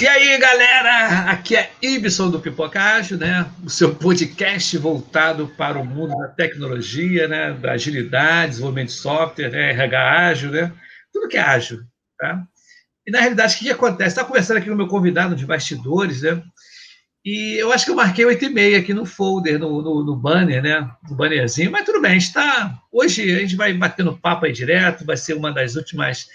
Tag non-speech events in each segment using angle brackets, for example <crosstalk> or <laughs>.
E aí, galera? Aqui é Ibson do Pipocágio, né? O seu podcast voltado para o mundo da tecnologia, né? Da agilidade, desenvolvimento de software, né? RH ágil, né? Tudo que é ágil, tá? E na realidade, o que, que acontece? Estava conversando aqui com o meu convidado de bastidores, né? E eu acho que eu marquei 8 e meia aqui no folder, no, no, no, banner, né? No bannerzinho, mas tudo bem, está. Hoje a gente vai batendo papo aí direto, vai ser uma das últimas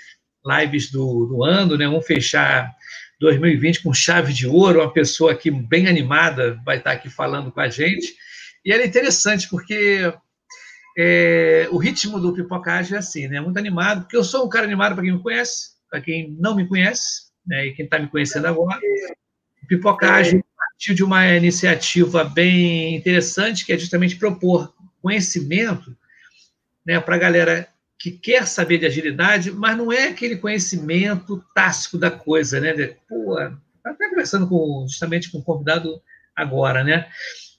lives do, do ano, né? Vamos fechar 2020 com chave de ouro, uma pessoa aqui bem animada vai estar aqui falando com a gente. E era interessante, porque é, o ritmo do Pipocagem é assim, né? Muito animado, porque eu sou um cara animado para quem me conhece, para quem não me conhece, né? E quem está me conhecendo agora. O Pipocagem partiu de uma iniciativa bem interessante, que é justamente propor conhecimento né, para a galera que quer saber de agilidade, mas não é aquele conhecimento tácito da coisa, né? Pô, até conversando com, justamente com o convidado agora, né?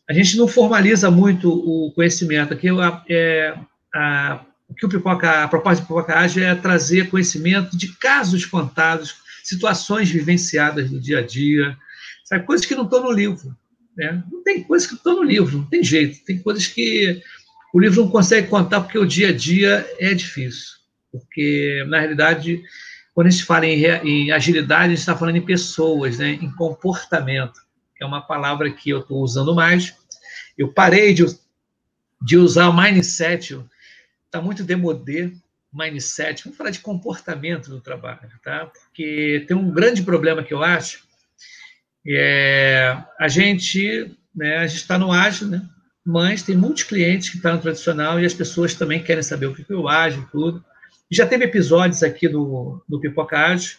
A gente não formaliza muito o conhecimento. Aqui é, a, o que o Pipoca, a proposta do Pipoca Ágil é trazer conhecimento de casos contados, situações vivenciadas no dia a dia, sabe? coisas que não estão no livro. Né? Não tem coisas que estão no livro, não tem jeito. Tem coisas que o livro não consegue contar porque o dia a dia é difícil. Porque, na realidade, quando a gente fala em, em agilidade, a gente está falando em pessoas, né? em comportamento, que é uma palavra que eu estou usando mais. Eu parei de, de usar o mindset, está muito demodé, mindset. Vamos falar de comportamento do trabalho, tá? Porque tem um grande problema que eu acho, é a gente, né, a gente está no ágil, né? Mas tem muitos clientes que estão no tradicional e as pessoas também querem saber o que é o ágil e tudo. Já teve episódios aqui no, no Pipoca Ágil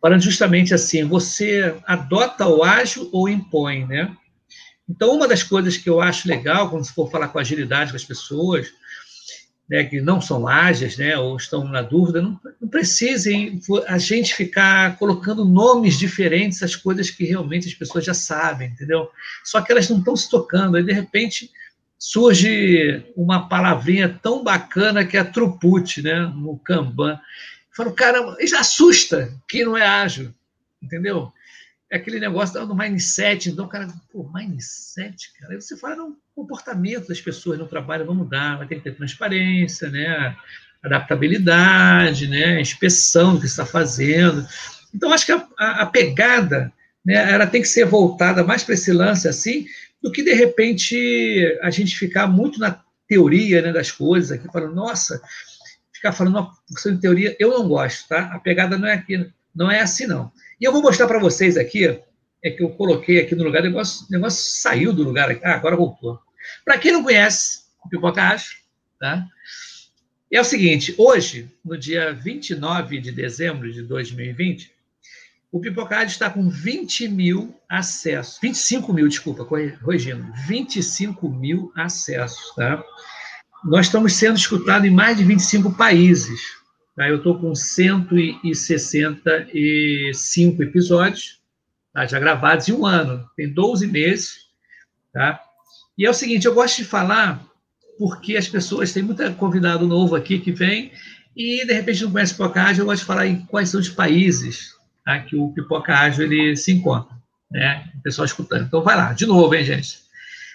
falando justamente assim, você adota o ágil ou impõe, né? Então, uma das coisas que eu acho legal quando se for falar com agilidade com as pessoas, né, que não são ágeis, né, ou estão na dúvida, não, não precisem a gente ficar colocando nomes diferentes às coisas que realmente as pessoas já sabem, entendeu? Só que elas não estão se tocando, aí de repente surge uma palavrinha tão bacana que é a truput, né, no Kanban. Falo, cara, isso assusta quem não é ágil, entendeu? É aquele negócio do mindset. Então, o cara, pô, mindset, cara. Aí você fala no comportamento das pessoas no trabalho, vamos mudar, vai ter que ter transparência, né? Adaptabilidade, né? Inspeção do que está fazendo. Então, acho que a, a, a, pegada, né, ela tem que ser voltada mais para esse lance assim, do que de repente a gente ficar muito na teoria né, das coisas aqui, falando, nossa, ficar falando uma de teoria, eu não gosto, tá? A pegada não é aqui, não é assim, não. E eu vou mostrar para vocês aqui, é que eu coloquei aqui no lugar, o negócio, negócio saiu do lugar. Ah, agora voltou. Para quem não conhece o Pipoca Acho, tá? É o seguinte, hoje, no dia 29 de dezembro de 2020, o Pipocard está com 20 mil acessos, 25 mil, desculpa, corrigindo, 25 mil acessos, tá? Nós estamos sendo escutados em mais de 25 países, Tá? Eu estou com 165 episódios tá? já gravados em um ano. Tem 12 meses. Tá? E é o seguinte, eu gosto de falar porque as pessoas, tem muito convidado novo aqui que vem e, de repente, não conhece Pipoca Ágil, eu gosto de falar em quais são os países tá? que o Pipoca Ágil ele se encontra. Né? O pessoal escutando. Então, vai lá, de novo, hein, gente?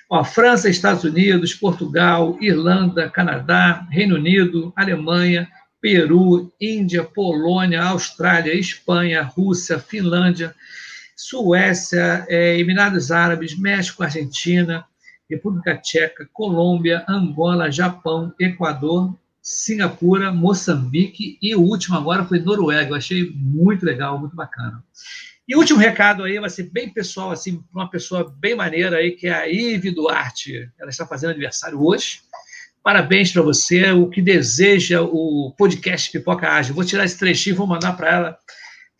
Ó, França, Estados Unidos, Portugal, Irlanda, Canadá, Reino Unido, Alemanha, Peru, Índia, Polônia, Austrália, Espanha, Rússia, Finlândia, Suécia, é, Emirados Árabes, México, Argentina, República Tcheca, Colômbia, Angola, Japão, Equador, Singapura, Moçambique e o último agora foi Noruega. Eu achei muito legal, muito bacana. E o último recado aí vai ser bem pessoal, assim, uma pessoa bem maneira aí, que é a Ive Duarte. Ela está fazendo aniversário hoje. Parabéns para você, o que deseja o podcast Pipoca Ágil. Vou tirar esse trechinho e vou mandar para ela.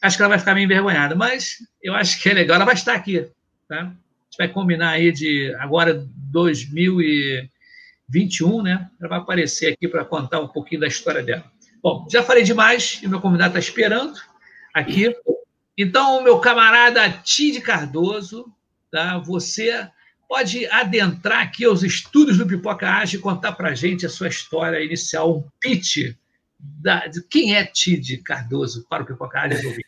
Acho que ela vai ficar meio envergonhada, mas eu acho que é legal. Ela vai estar aqui, tá? A gente vai combinar aí de agora 2021, né? Ela vai aparecer aqui para contar um pouquinho da história dela. Bom, já falei demais e meu convidado está esperando aqui. Então, meu camarada Tid Cardoso, tá? Você pode adentrar aqui aos estúdios do Pipoca Age e contar para a gente a sua história inicial, um pitch da, de quem é Tid Cardoso para o Pipoca Age. <laughs>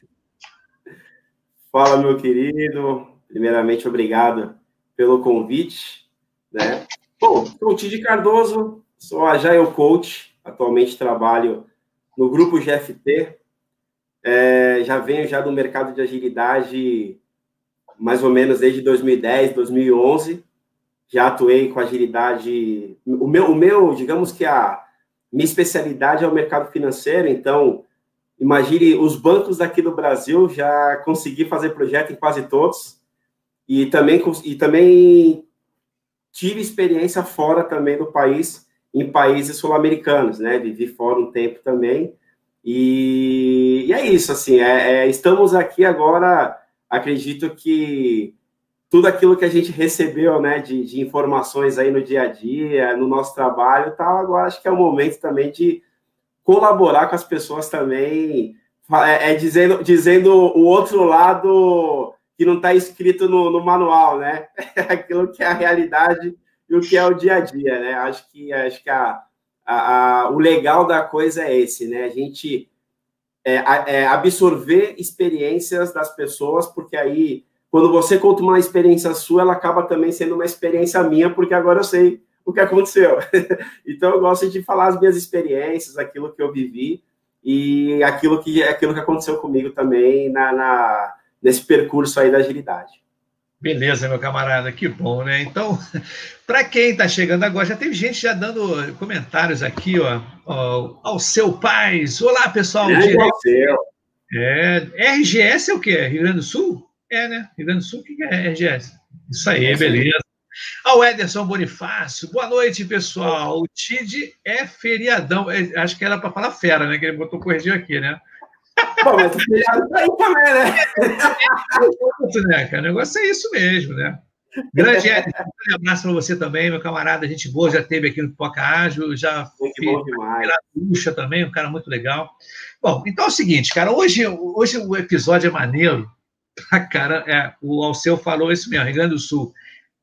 Fala, meu querido. Primeiramente, obrigado pelo convite. Né? Bom, sou o Tid Cardoso, sou Agile Coach, atualmente trabalho no grupo GFT. É, já venho já do mercado de agilidade mais ou menos desde 2010, 2011. Já atuei com agilidade. O meu, o meu, digamos que a minha especialidade é o mercado financeiro, então imagine os bancos daqui do Brasil já consegui fazer projeto em quase todos e também e também tive experiência fora também do país em países sul-americanos, né? Vivi fora um tempo também e, e é isso assim. É, é, estamos aqui agora acredito que tudo aquilo que a gente recebeu, né, de, de, informações aí no dia a dia, no nosso trabalho, tal, agora acho que é o momento também de colaborar com as pessoas também, é, é dizendo, dizendo o outro lado que não está escrito no, no, manual, né? <laughs> aquilo que é a realidade e o que é o dia a dia, né? Acho que acho que a, a, a o legal da coisa é esse, né? A gente é, é, absorver experiências das pessoas, porque aí, quando você conta uma experiência sua, ela acaba também sendo uma experiência minha, porque agora eu sei o que aconteceu. <laughs> então, eu gosto de falar as minhas experiências, aquilo que eu vivi e aquilo que, aquilo que aconteceu comigo também na, na nesse percurso aí da agilidade. Beleza, meu camarada, que bom, né? Então, <laughs> para quem está chegando agora, já teve gente já dando comentários aqui, ó, ó ao seu pais. Olá, pessoal. É, direto... é, RGS é o quê? Rio Grande do Sul? É, né? Rio Grande do Sul, o que é RGS? Isso aí, beleza. Ao Ederson Bonifácio, boa noite, pessoal. O TID é feriadão. É, acho que era para falar fera, né? Que ele botou corrigir aqui, né? Bom, mas o tá aí também, né? cara? O negócio é isso mesmo, né? Grande Ed, um abraço para você também, meu camarada, gente boa, já teve aqui no Poca Ágil, já fez também, um cara muito legal. Bom, então é o seguinte, cara, hoje, hoje o episódio é maneiro, cara, é, o Alceu falou isso mesmo, Rio Grande do Sul.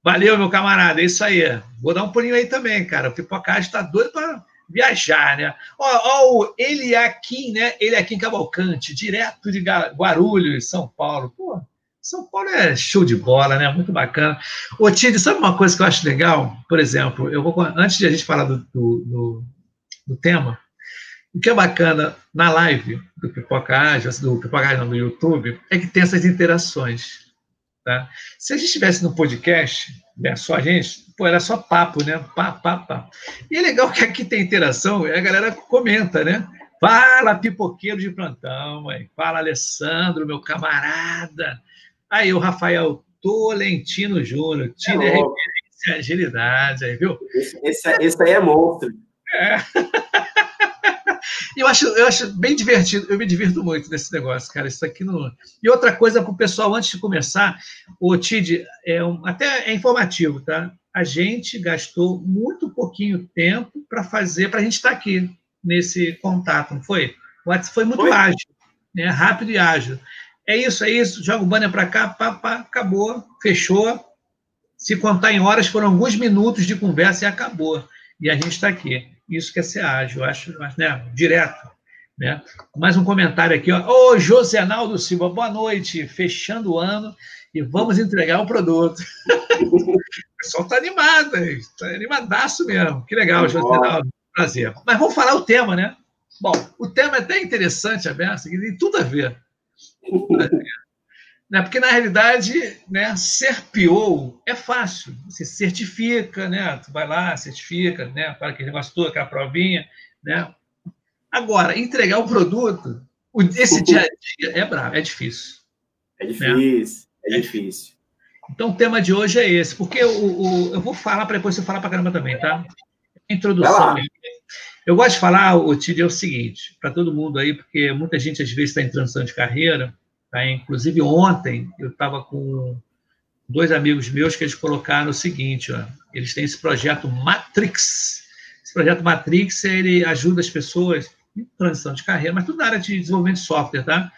Valeu, meu camarada, é isso aí. Vou dar um pulinho aí também, cara, o Pipoca Ágil está doido para viajar, né? Ó, ó, ele é aqui, né? Ele é aqui em Cavalcante, direto de Guarulhos, São Paulo. Pô, São Paulo é show de bola, né? Muito bacana. Ô, Tid, sabe uma coisa que eu acho legal? Por exemplo, eu vou antes de a gente falar do, do, do, do tema, o que é bacana na live do Pipoca do Pipoca no YouTube, é que tem essas interações. Tá? Se a gente estivesse no podcast, né, só a gente, pô, era só papo, né? Pá, pá, pá. E é legal que aqui tem interação, a galera comenta, né? Fala, pipoqueiro de plantão, aí. fala, Alessandro, meu camarada. Aí, o Rafael Tolentino Júnior, tira é referência agilidade, aí, viu? Esse, esse, esse aí é monstro. É. <laughs> eu acho, eu acho bem divertido, eu me divirto muito nesse negócio, cara. Isso aqui não. E outra coisa para o pessoal, antes de começar, o TID, é um, até é informativo, tá? A gente gastou muito pouquinho tempo para fazer, para a gente estar tá aqui nesse contato, não foi? O WhatsApp foi muito foi. ágil, né? rápido e ágil. É isso, é isso, joga o banner para cá, pá, pá, acabou, fechou. Se contar em horas, foram alguns minutos de conversa e acabou. E a gente está aqui isso quer ser ágil, acho, né, direto. Né? Mais um comentário aqui, ó. Ô, José Naldo Silva, boa noite, fechando o ano e vamos entregar o produto. <laughs> o pessoal está animado, está animadaço mesmo. Que legal, José Naldo, prazer. Mas vamos falar o tema, né? Bom, o tema é até interessante, Aberto, tem tudo a ver. Tudo a ver. Né? Porque, na realidade, né, ser PO é fácil. Você certifica, né? tu vai lá, certifica, né? para aquele negócio todo, aquela provinha. Né? Agora, entregar o produto, esse dia a dia é bravo, é difícil. É difícil, né? É difícil. Então, o tema de hoje é esse, porque o, o eu vou falar para depois você falar para caramba também, tá? Introdução. Eu gosto de falar, o Tid, é o seguinte, para todo mundo aí, porque muita gente às vezes está em transição de carreira, Tá? Inclusive, ontem eu estava com dois amigos meus que eles colocaram o seguinte: ó, eles têm esse projeto Matrix. Esse projeto Matrix ele ajuda as pessoas em transição de carreira, mas tudo na área de desenvolvimento de software, tá?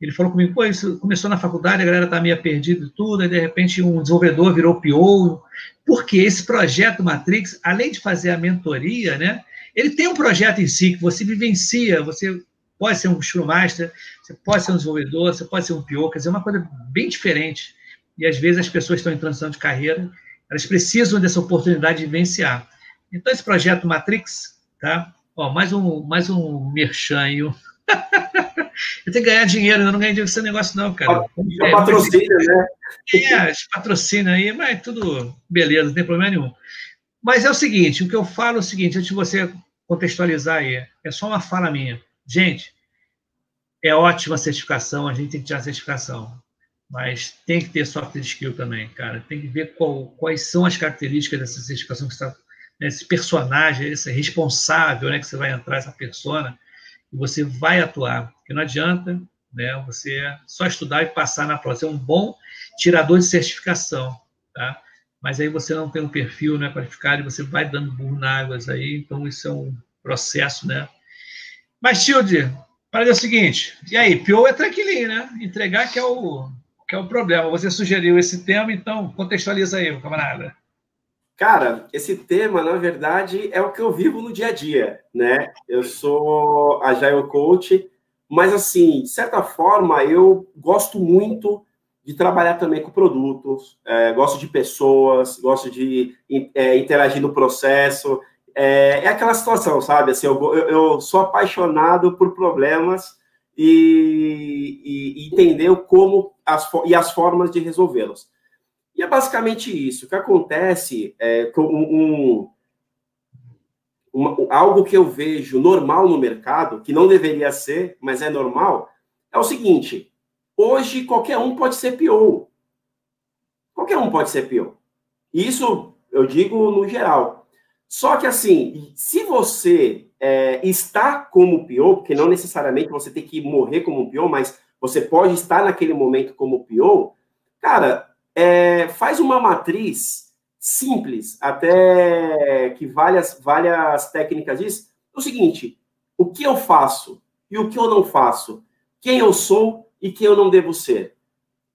Ele falou comigo, pô, isso começou na faculdade, a galera tá meio perdida e tudo, aí de repente um desenvolvedor virou PO, porque esse projeto Matrix, além de fazer a mentoria, né, ele tem um projeto em si que você vivencia, você pode ser um Scrum Master, você pode ser um desenvolvedor, você pode ser um PO, quer dizer, é uma coisa bem diferente. E às vezes as pessoas estão em transição de carreira, elas precisam dessa oportunidade de vivenciar. Então, esse projeto Matrix, tá? Ó, mais um, mais um merchan <laughs> Eu tenho que ganhar dinheiro, eu não ganho dinheiro com esse negócio, não, cara. É, patrocínio, né? É, patrocínio aí, mas tudo beleza, não tem problema nenhum. Mas é o seguinte, o que eu falo é o seguinte, antes de você contextualizar aí, é só uma fala minha. Gente, é ótima a certificação, a gente tem que tirar a certificação, mas tem que ter soft skill também, cara. Tem que ver qual, quais são as características dessa certificação que está né, esse personagem, esse responsável, né, que você vai entrar essa persona e você vai atuar. Porque não adianta, né, você só estudar e passar na prova. Você é um bom tirador de certificação, tá? mas aí você não tem um perfil né, qualificado e você vai dando burro na águas aí, então isso é um processo, né? Mas, Tilde, para é o seguinte, e aí, PO é tranquilinho, né? Entregar que é o, que é o problema. Você sugeriu esse tema, então contextualiza aí, camarada. Cara, esse tema, na verdade, é o que eu vivo no dia a dia, né? Eu sou Agile Coach, mas, assim, de certa forma, eu gosto muito de trabalhar também com produtos, é, gosto de pessoas, gosto de é, interagir no processo. É, é, aquela situação, sabe? Assim, eu, eu, sou apaixonado por problemas e, e, e entender como as, e as formas de resolvê-los. E é basicamente isso. O que acontece é com um, uma, algo que eu vejo normal no mercado, que não deveria ser, mas é normal, é o seguinte: Hoje, qualquer um pode ser PO. Qualquer um pode ser PO. Isso eu digo no geral. Só que, assim, se você é, está como PO, porque não necessariamente você tem que morrer como PO, mas você pode estar naquele momento como PO, cara, é, faz uma matriz simples, até que várias, várias técnicas diz o seguinte: o que eu faço e o que eu não faço, quem eu sou e quem eu não devo ser.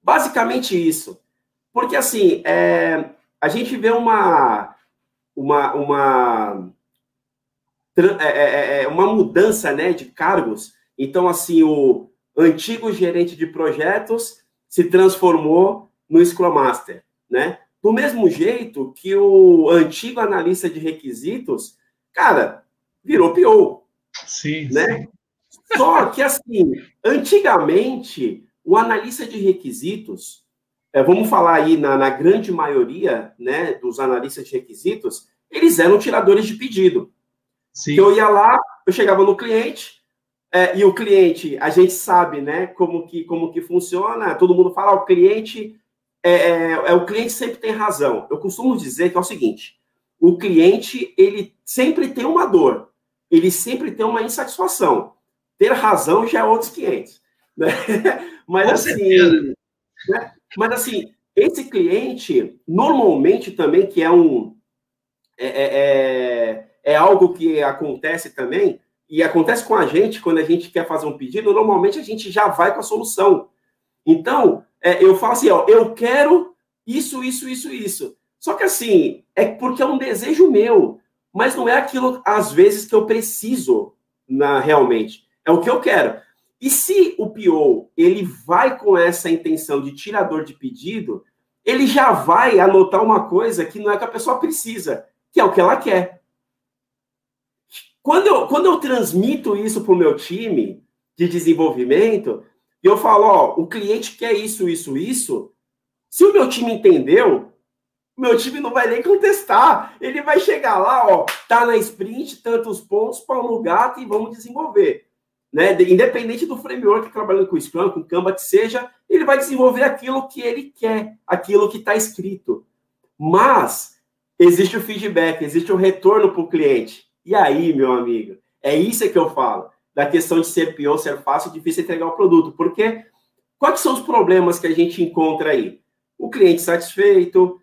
Basicamente isso. Porque, assim, é, a gente vê uma, uma, uma, é é, é, é, uma mudança né, de cargos. Então, assim, o antigo gerente de projetos se transformou no Scrum Master, né? Do mesmo jeito que o antigo analista de requisitos, cara, virou PO. Sim, né? Sim. Só que, assim, antigamente, o analista de requisitos, é, vamos falar aí na, na, grande maioria né, dos analistas de requisitos, eles eram tiradores de pedido. Sim. Eu ia lá, eu chegava no cliente, é, e o cliente, a gente sabe né, como, que, como que funciona, todo mundo fala, o cliente, é, é, é, o cliente sempre tem razão. Eu costumo dizer que é o seguinte, o cliente, ele sempre tem uma dor, ele sempre tem uma insatisfação ter razão já é outros 500. Né? <laughs> Mas, Com assim, né? Mas, assim, esse cliente, normalmente também, que é um. É, é, é, é algo que acontece também, e acontece com a gente quando a gente quer fazer um pedido, normalmente a gente já vai com a solução. Então, é, eu falo assim, ó, eu quero isso, isso, isso, isso. Só que assim, é porque é um desejo meu, mas não é aquilo, às vezes, que eu preciso na, realmente. É o que eu quero. E se o PO ele vai com essa intenção de tirador de pedido, ele já vai anotar uma coisa que não é que a pessoa precisa, que é o que ela quer. Quando eu, quando eu transmito isso para o meu time de desenvolvimento, eu falo, ó, o cliente quer isso, isso, isso. Se o meu time entendeu, meu time não vai nem contestar. Ele vai chegar lá, ó, tá na sprint, tantos pontos, pau no gato e vamos desenvolver né, independente do framework trabalhando com Scrum, com Kanban, que seja, ele vai desenvolver aquilo que ele quer, aquilo que está escrito. Mas existe o feedback, existe o retorno para o cliente. E aí, meu amigo, é isso que eu falo, da questão de ser pior, ser fácil, difícil entregar o produto. Porque quais são os problemas que a gente encontra aí? O cliente satisfeito,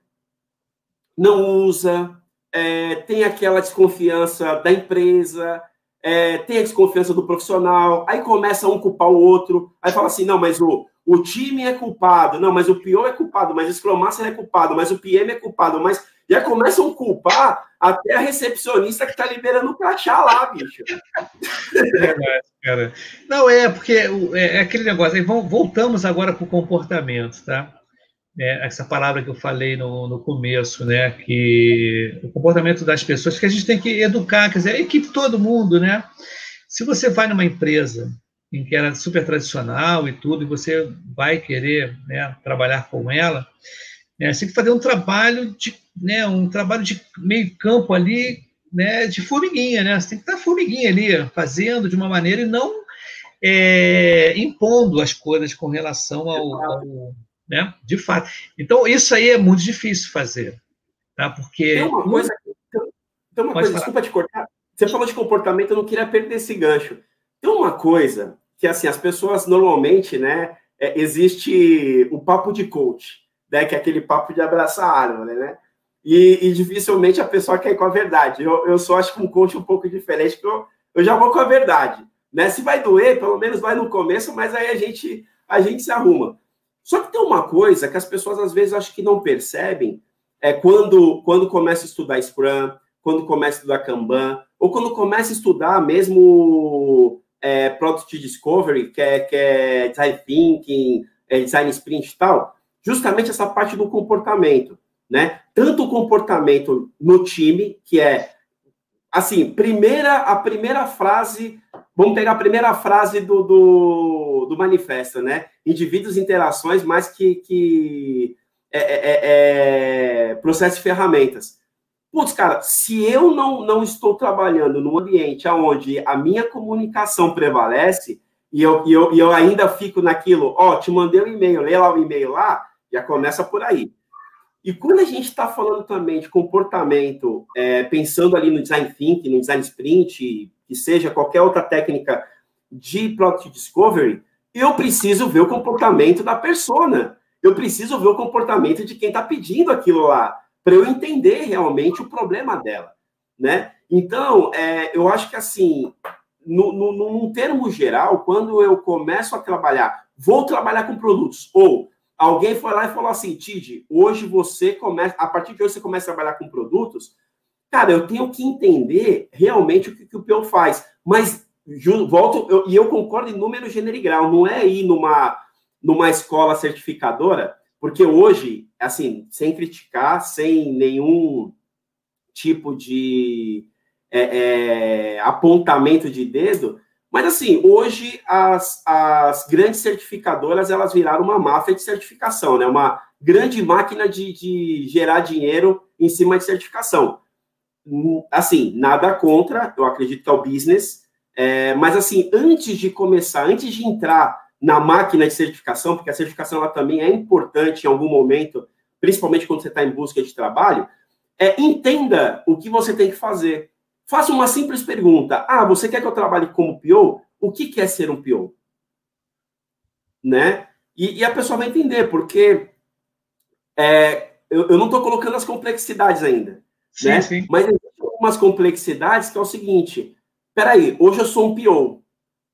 não usa, é, tem aquela desconfiança da empresa, é, tem a desconfiança do profissional, aí começa um culpar o outro, aí fala assim, não, mas o, o time é culpado, não, mas o PO é culpado, mas o Scrum é culpado, mas o PM é culpado, mas já começam a culpar até a recepcionista que está liberando o crachá lá, bicho. É <laughs> cara. Não, é, porque é, é aquele negócio, voltamos agora para o comportamento, tá? É, essa palavra que eu falei no, no começo, né? Que o comportamento das pessoas, que a gente tem que educar, quer dizer, a equipe todo mundo, né? Se você vai numa empresa em que era super tradicional e tudo, e você vai querer né, trabalhar com ela, né, você tem que fazer um trabalho de, né, um trabalho de meio campo ali, né, de formiguinha, né? Você tem que estar formiguinha ali, fazendo de uma maneira e não é, impondo as coisas com relação ao, ao, né, de fato. Então isso aí é muito difícil fazer, tá? Porque tem uma coisa, tem uma coisa, desculpa te cortar. Você falou de comportamento, eu não queria perder esse gancho. Tem uma coisa que assim as pessoas normalmente, né, é, existe o papo de coach, né, que é aquele papo de abraçar a árvore, né? E, e, dificilmente a pessoa quer ir com a verdade. Eu, eu só acho que um coach um pouco diferente, porque eu, eu já vou com a verdade. Né? Se vai doer, pelo menos vai no começo, mas aí a gente, a gente se arruma. Só que tem uma coisa que as pessoas às vezes acho que não percebem, é quando, quando começa a estudar Scrum, quando começa a estudar Kanban, ou quando começa a estudar mesmo é, Product Discovery, que é, que é Design Thinking, é, Design Sprint e tal, justamente essa parte do comportamento, né? Tanto o comportamento no time, que é, assim, primeira, a primeira frase, vamos pegar a primeira frase do, do, do manifesto, né? Indivíduos, interações, mais que, que é, é, é, é processo de ferramentas. Putz, cara, se eu não, não estou trabalhando num ambiente onde a minha comunicação prevalece e eu, e eu, e eu ainda fico naquilo, ó, te mandei um e-mail, lê lá o e-mail lá, já começa por aí. E quando a gente está falando também de comportamento, é, pensando ali no design thinking, no design sprint, que seja qualquer outra técnica de product discovery, eu preciso ver o comportamento da persona. Eu preciso ver o comportamento de quem está pedindo aquilo lá para eu entender realmente o problema dela, né? Então, é, eu acho que assim, no, no, num termo geral, quando eu começo a trabalhar, vou trabalhar com produtos, ou alguém foi lá e falou assim, Tid, hoje você começa, a partir de hoje você começa a trabalhar com produtos, cara, eu tenho que entender realmente o que, que o PO faz, mas volto, eu, e eu concordo em número, gênero e grau, não é ir numa, numa escola certificadora porque hoje, assim, sem criticar, sem nenhum tipo de é, é, apontamento de dedo, mas assim, hoje as, as grandes certificadoras elas viraram uma máfia de certificação, né? Uma grande máquina de, de gerar dinheiro em cima de certificação. Assim, nada contra, eu acredito que é o business, é, mas assim, antes de começar, antes de entrar na máquina de certificação, porque a certificação ela também é importante em algum momento, principalmente quando você está em busca de trabalho, é, entenda o que você tem que fazer. Faça uma simples pergunta. Ah, você quer que eu trabalhe como PO? O que, quer é ser um PO? Né? E, e a pessoa vai entender, porque é, eu, eu, não estou colocando as complexidades ainda. Sim, né? sim. Mas existem algumas complexidades que é o seguinte: peraí, hoje eu sou um PO.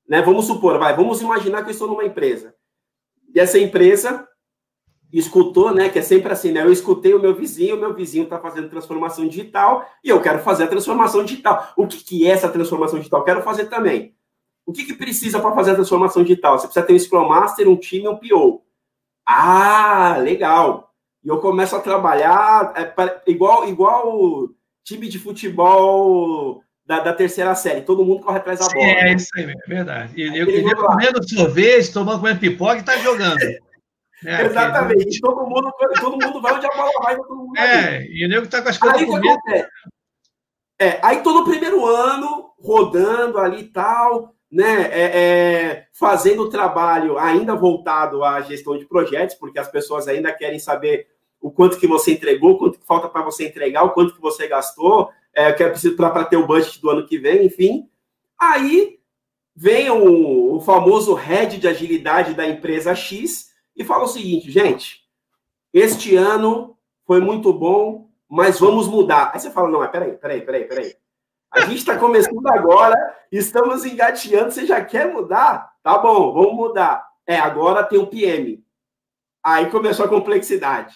Né? Vamos supor, vai, vamos imaginar que eu estou numa empresa. E essa empresa escutou, né? Que é sempre assim, né? Eu escutei o meu vizinho, o meu vizinho está fazendo transformação digital e eu quero fazer a transformação digital. O que, que é essa transformação digital? quero fazer também. O que, que precisa para fazer a transformação digital? Você precisa ter um Scrum Master, um time um PO. Ah, legal. E eu começo a trabalhar é, igual, igual time de futebol da, da, terceira série. Todo mundo corre atrás da bola. É, isso aí, é verdade. E eu, eu comendo sorvete, tomando comendo pipoca e tá jogando. <laughs> É, Exatamente. Aqui, todo, mundo, todo mundo vai onde a bola vai, todo mundo É, e o nego tá com as coisas comendo. É, aí todo o primeiro ano, rodando ali e tal, né, é, é, fazendo o trabalho ainda voltado à gestão de projetos, porque as pessoas ainda querem saber o quanto que você entregou, o quanto que falta para você entregar, o quanto que você gastou, é, que é preciso para ter o budget do ano que vem, enfim. Aí vem o, o famoso head de agilidade da empresa X e fala o seguinte, gente, este ano foi muito bom, mas vamos mudar. Aí você fala, não, mas peraí, peraí, peraí, peraí. A gente está começando agora, estamos engateando, você já quer mudar? Tá bom, vamos mudar. É, agora tem o PM. Aí começou a complexidade.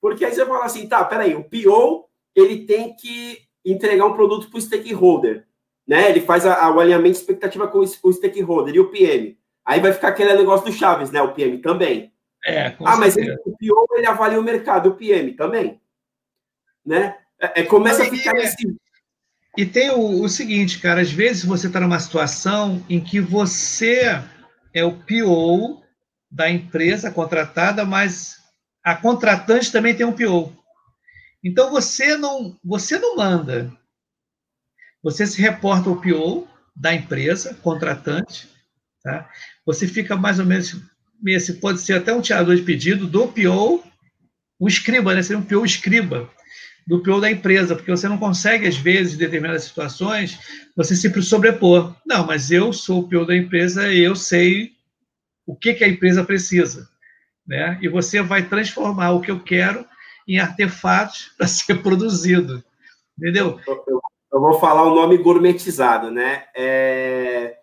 Porque aí você fala assim, tá, peraí, o PO, ele tem que entregar um produto para o stakeholder, né? Ele faz a, a, o alinhamento de expectativa com o, o stakeholder e o PM. Aí vai ficar aquele negócio do Chaves, né? O PM também. É, ah, mas ele, o PO, ele avalia o mercado, o PM também. Né? É, é começa a ficar nesse e tem o, o seguinte, cara, às vezes você está numa situação em que você é o PO da empresa contratada, mas a contratante também tem um PO. Então você não, você não manda. Você se reporta ao PO da empresa contratante, tá? Você fica mais ou menos esse pode ser até um tirador de pedido do PO, o escriba, né? Seria um PO escriba do PO da empresa, porque você não consegue, às vezes, em determinadas situações, você se sobrepor. Não, mas eu sou o PO da empresa e eu sei o que, que a empresa precisa. Né? E você vai transformar o que eu quero em artefatos para ser <laughs> produzido. Entendeu? Eu, eu, vou falar o nome gourmetizado, né? É...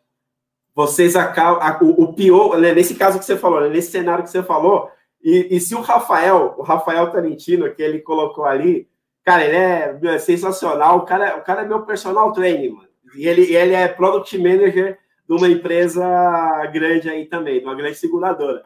Vocês acabam. O, o PO, né? nesse caso que você falou, né? nesse cenário que você falou, e, e, se o Rafael, o Rafael Tarantino, que ele colocou ali, Cara, ele é, é sensacional. O cara, o cara é meu personal trainer, mano. E ele, ele é product manager de uma empresa grande aí também, de uma grande seguradora.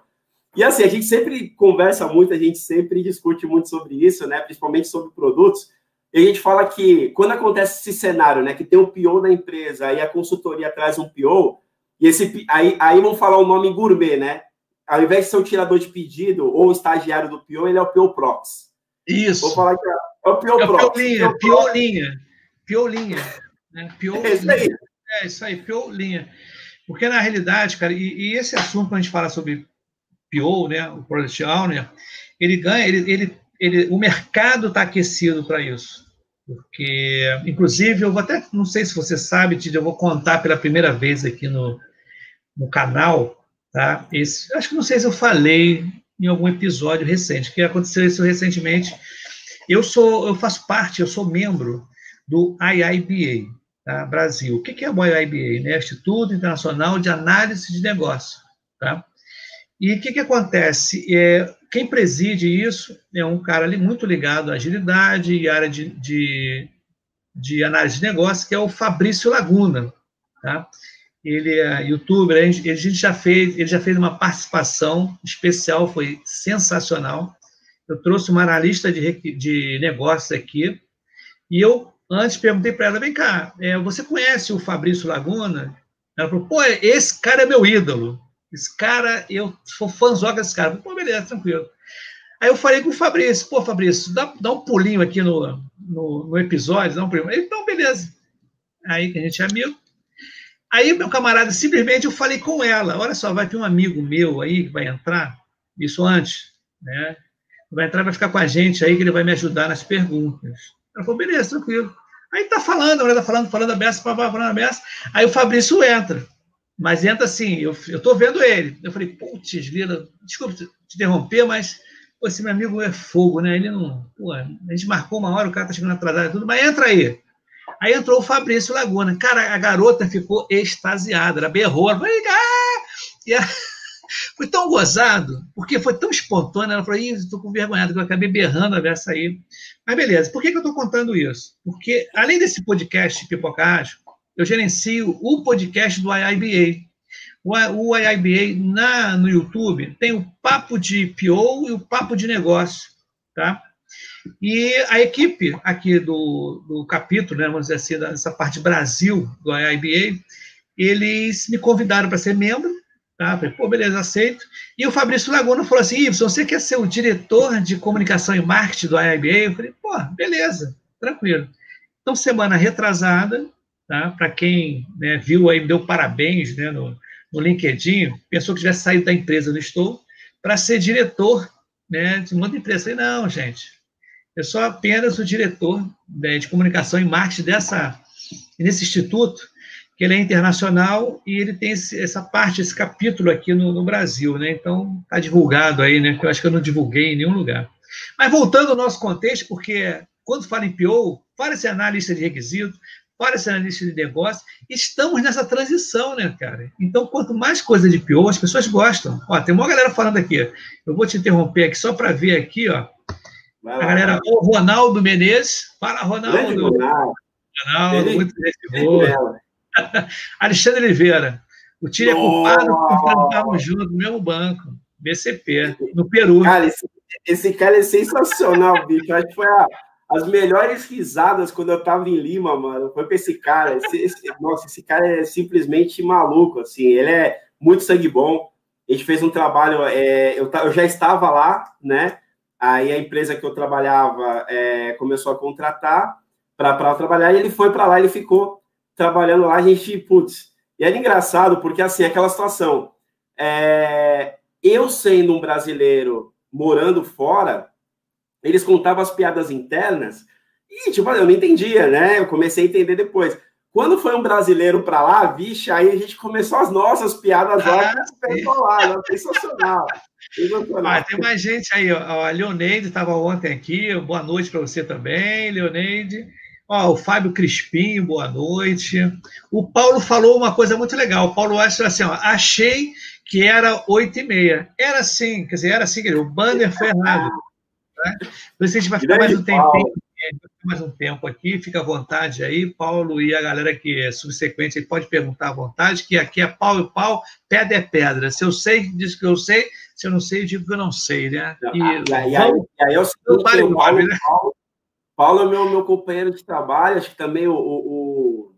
E assim, a gente sempre conversa muito, a gente sempre discute muito sobre isso, né? Principalmente sobre produtos. E a gente fala que quando acontece esse cenário, né? Que tem um PO na empresa, aí a consultoria traz um PO, e esse aí, aí vamos falar o nome gourmet, né? Ao invés de ser o tirador de pedido ou o estagiário do PO, ele é o PO Prox. Isso. Vou falar que é o Pio é Piolinha, Piolinha. Piolinha. Né? Piolinha. <laughs> É isso aí. É isso aí, Piolinha. Porque, na realidade, cara, e, e, esse assunto, quando a gente fala sobre PO, né, o Product Owner, ele ganha, ele, ele, ele, o mercado está aquecido para isso. Porque, inclusive, eu vou até, não sei se você sabe, Tid, eu vou contar pela primeira vez aqui no, no canal, tá? Esse, acho que não sei se eu falei em algum episódio recente, que aconteceu isso recentemente eu sou, eu faço parte, eu sou membro do IIBA, tá? Brasil. O que é o IIBA? Né? Instituto Internacional de Análise de Negócio, tá? E o que, que acontece? É, quem preside isso é um cara ali muito ligado à agilidade e área de, de, de análise de negócio, que é o Fabrício Laguna, tá? Ele é youtuber, gente já fez, ele já fez uma participação especial, foi sensacional eu trouxe uma analista de, de negócios aqui, e eu antes perguntei para ela, vem cá, é, você conhece o Fabrício Laguna? Ela falou, pô, esse cara é meu ídolo. Esse cara, eu sou fãzoca desse cara. Pô, beleza, tranquilo. Aí eu falei com o Fabrício, pô, Fabrício, dá, dá um pulinho aqui no, no, no, episódio, dá um pulinho. Ele, não, beleza. Aí que a gente é amigo. Aí, meu camarada, simplesmente eu falei com ela, olha só, vai ter um amigo meu aí que vai entrar, isso antes, né? vai entrar, vai ficar com a gente aí, que ele vai me ajudar nas perguntas. Ela falou, beleza, tranquilo. Aí tá falando, a tá falando, falando a beça, falando a beça. Aí o Fabrício entra. Mas entra assim, eu, eu tô vendo ele. Eu falei, putz, Lila, desculpa te interromper, mas pô, esse meu amigo é fogo, né? Ele não. Pô, a gente marcou uma hora, o cara tá chegando atrasado e tudo, mas entra aí. Aí entrou o Fabrício Laguna. Cara, a garota ficou extasiada, ela berrou, ela falou, ah! E a, <laughs> foi tão gozado, porque foi tão espontâneo, ela falou, Ih, estou com vergonha, que eu acabei berrando a versa aí. Mas beleza, por que, que eu estou contando isso? Porque, além desse podcast Pipocágio, eu gerencio o podcast do IIBA. O, IIBA na, no YouTube tem o Papo de PO e o Papo de Negócio, tá? E a equipe aqui do, do capítulo, né, vamos dizer assim, dessa parte Brasil do IIBA, eles me convidaram para ser membro, Tá? Falei, pô, beleza, aceito. E o Fabrício Laguna falou assim: Ibson, você quer ser o diretor de comunicação e marketing do IIBA? Eu falei, pô, beleza, tranquilo. Então, semana retrasada, tá? para quem né, viu aí, deu parabéns né, no, no LinkedIn, pensou que tivesse saído da empresa, não estou, para ser diretor né, de uma empresa. Falei, não, gente, eu sou apenas o diretor né, de comunicação e marketing dessa, nesse instituto que ele é internacional e ele tem esse, essa parte, esse capítulo aqui no, no Brasil, né? Então, está divulgado aí, né? Que eu acho que eu não divulguei em nenhum lugar. Mas voltando ao nosso contexto, porque quando fala em PO, fala-se analista de requisito, para analista de negócio. Estamos nessa transição, né, cara? Então, quanto mais coisa de PO, as pessoas gostam. Ó, tem uma galera falando aqui. Eu vou te interromper aqui só para ver aqui, ó. Lá, a galera, o Ronaldo Menezes. Fala, Ronaldo. Ronaldo, Ronaldo muito recebeu. <laughs> Alexandre Oliveira. O time é culpado por enfrentarmos juntos no mesmo banco. BCP, no Peru. Cara, esse, esse cara é sensacional, bicho. Acho que foi a, as melhores risadas quando eu tava em Lima, mano. Foi pra esse cara. Esse, esse, nossa, esse cara é simplesmente maluco, assim. Ele é muito sangue bom. A gente fez um trabalho. É, eu, eu já estava lá, né? Aí a empresa que eu trabalhava é, começou a contratar para trabalhar e ele foi para lá, ele ficou trabalhando lá. A gente, putz, e era engraçado porque assim, aquela situação. É, eu sendo um brasileiro morando fora, eles contavam as piadas internas e, tipo, eu não entendia, né? Eu comecei a entender depois. Quando foi um brasileiro para lá, vixe, aí a gente começou as nossas piadas lá, ah, lá, né? sensacional. <laughs> Ah, tem mais gente aí, ó. A Leoneide estava ontem aqui. Boa noite para você também, Leoneide. Ó, o Fábio Crispim, boa noite. O Paulo falou uma coisa muito legal. O Paulo acha assim, ó, achei que era 8 e meia. Era assim, quer dizer, era assim, o banner foi errado. <laughs> Né? Então, a gente vai ficar mais um tempinho, mais um tempo aqui, fica à vontade aí, Paulo e a galera que é subsequente pode perguntar à vontade, que aqui é pau e pau, pedra é pedra. Se eu sei, diz que eu sei, se eu não sei, eu digo que eu não sei, né? E, e, aí, e aí, eu sei que Paulo, Paulo, né? Paulo, Paulo é meu, meu companheiro de trabalho, acho que também o, o, o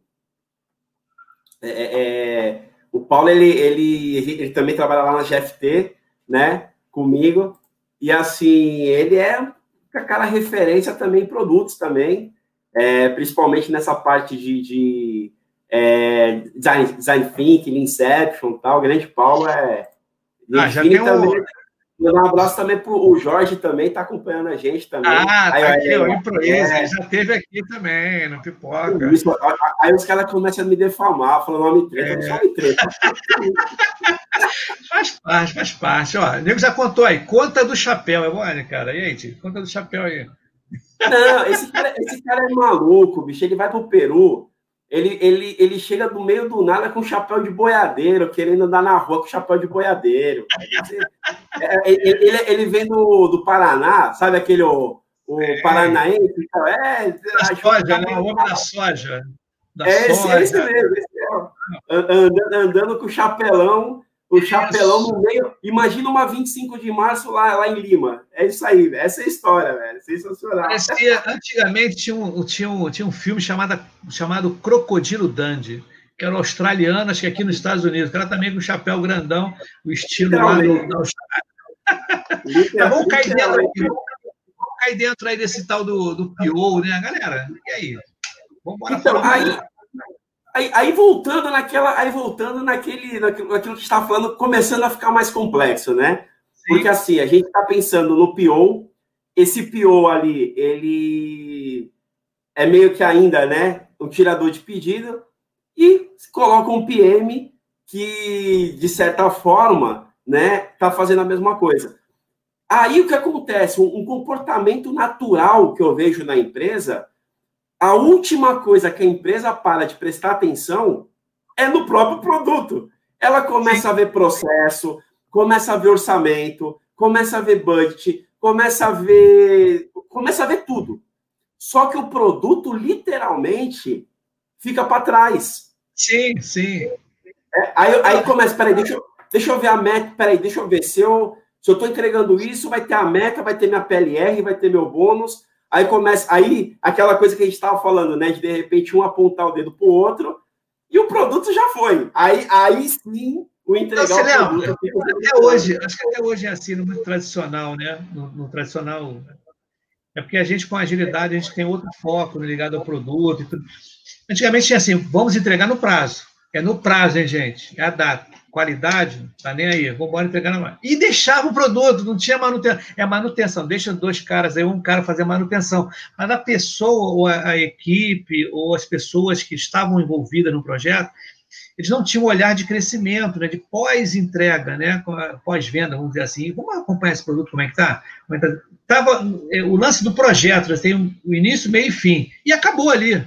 é, é, é o Paulo, ele, ele, ele também trabalha lá na GFT, né, comigo, e assim, ele é aquela referência também em produtos também, é, principalmente nessa parte de, de é, design, design thinking, inception tal, o grande Paulo é... Ah, já tem também, um... Mandar um abraço também para o Jorge também, está acompanhando a gente também. Ah, tá aí, aqui, aí, ó, é, já teve aqui também, no Pipoca. Isso, aí os caras começam a me defamar, falando nome treta, é. só me treta. <laughs> faz parte, faz parte. Ó, o nego já contou aí, conta do chapéu, é bom, né, cara? E aí, tio, conta do chapéu aí. Não, esse cara, esse cara é maluco, bicho. Ele vai pro Peru, ele, ele, ele chega do meio do nada com chapéu de boiadeiro, querendo andar na rua com chapéu de boiadeiro. É, é, ele, ele vem do, do Paraná, sabe aquele o, o é. paranaense? Então, é, da soja, né? O homem da soja. Da é soja. esse, esse mesmo. Esse, andando, andando com chapelão o chapelão no meio. Imagina uma 25 de março lá, lá em Lima. É isso aí, essa é a história, velho. Sensacional. Parecia, antigamente tinha um, tinha, um, tinha um filme chamado, chamado Crocodilo Dandy, que era australiano, acho que aqui nos Estados Unidos. O cara também com o chapéu grandão, o estilo lá do, da Austrália. Tá, vamos cair dentro aqui. Vamos cair dentro aí desse tal do, do Pio, né, galera? E aí? Vamos embora então, aí, Aí, aí, voltando naquela, aí voltando naquele, naquilo, naquilo que está falando, começando a ficar mais complexo, né? Sim. Porque assim, a gente está pensando no PO, esse PO ali, ele é meio que ainda, né, um tirador de pedido, e coloca um PM que, de certa forma, né, está fazendo a mesma coisa. Aí o que acontece? Um, um comportamento natural que eu vejo na empresa a última coisa que a empresa para de prestar atenção é no próprio produto. Ela começa a ver processo, começa a ver orçamento, começa a ver budget, começa a ver, começa a ver tudo. Só que o produto literalmente fica para trás. Sim, sim. É, aí, aí começa, peraí, deixa eu, deixa eu ver a meta, peraí, deixa eu ver se eu se eu estou entregando isso, vai ter a meta, vai ter minha PLR, vai ter meu bônus, Aí começa, aí aquela coisa que a gente estava falando, né? De de repente um apontar o dedo para o outro e o produto já foi. Aí, aí sim o entregar Você o produto. Até hoje, acho que até hoje é assim, no tradicional, né? No, no, tradicional. É porque a gente, com agilidade, a gente tem outro foco né, ligado ao produto e tudo. Antigamente tinha assim, vamos entregar no prazo. É no prazo, hein, gente? É a data qualidade, tá nem aí, vamos embora entregar na mão. E deixava o produto, não tinha manutenção. É manutenção, deixa dois caras aí, um cara fazer manutenção. Mas a pessoa, ou a, a equipe, ou as pessoas que estavam envolvidas no projeto, eles não tinham olhar de crescimento, né, de pós-entrega, né, pós-venda, vamos dizer assim. Vamos acompanhar esse produto, como é que está? É tá? Tava, é, o lance do projeto, tem o início, meio e fim. E acabou ali.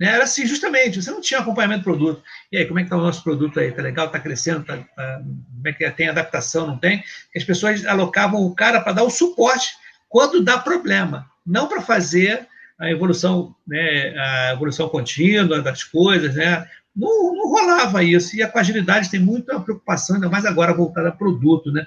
Né? Era assim, justamente, você não tinha acompanhamento do produto. E aí, como é que está o nosso produto aí? Está legal? Está crescendo? Tá, tá, como é que é? tem adaptação? Não tem? As pessoas alocavam o cara para dar o suporte quando dá problema, não para fazer a evolução, né, a evolução contínua das coisas, né? Não, não rolava isso. E a agilidade tem muita preocupação, ainda mais agora voltada a produto, né?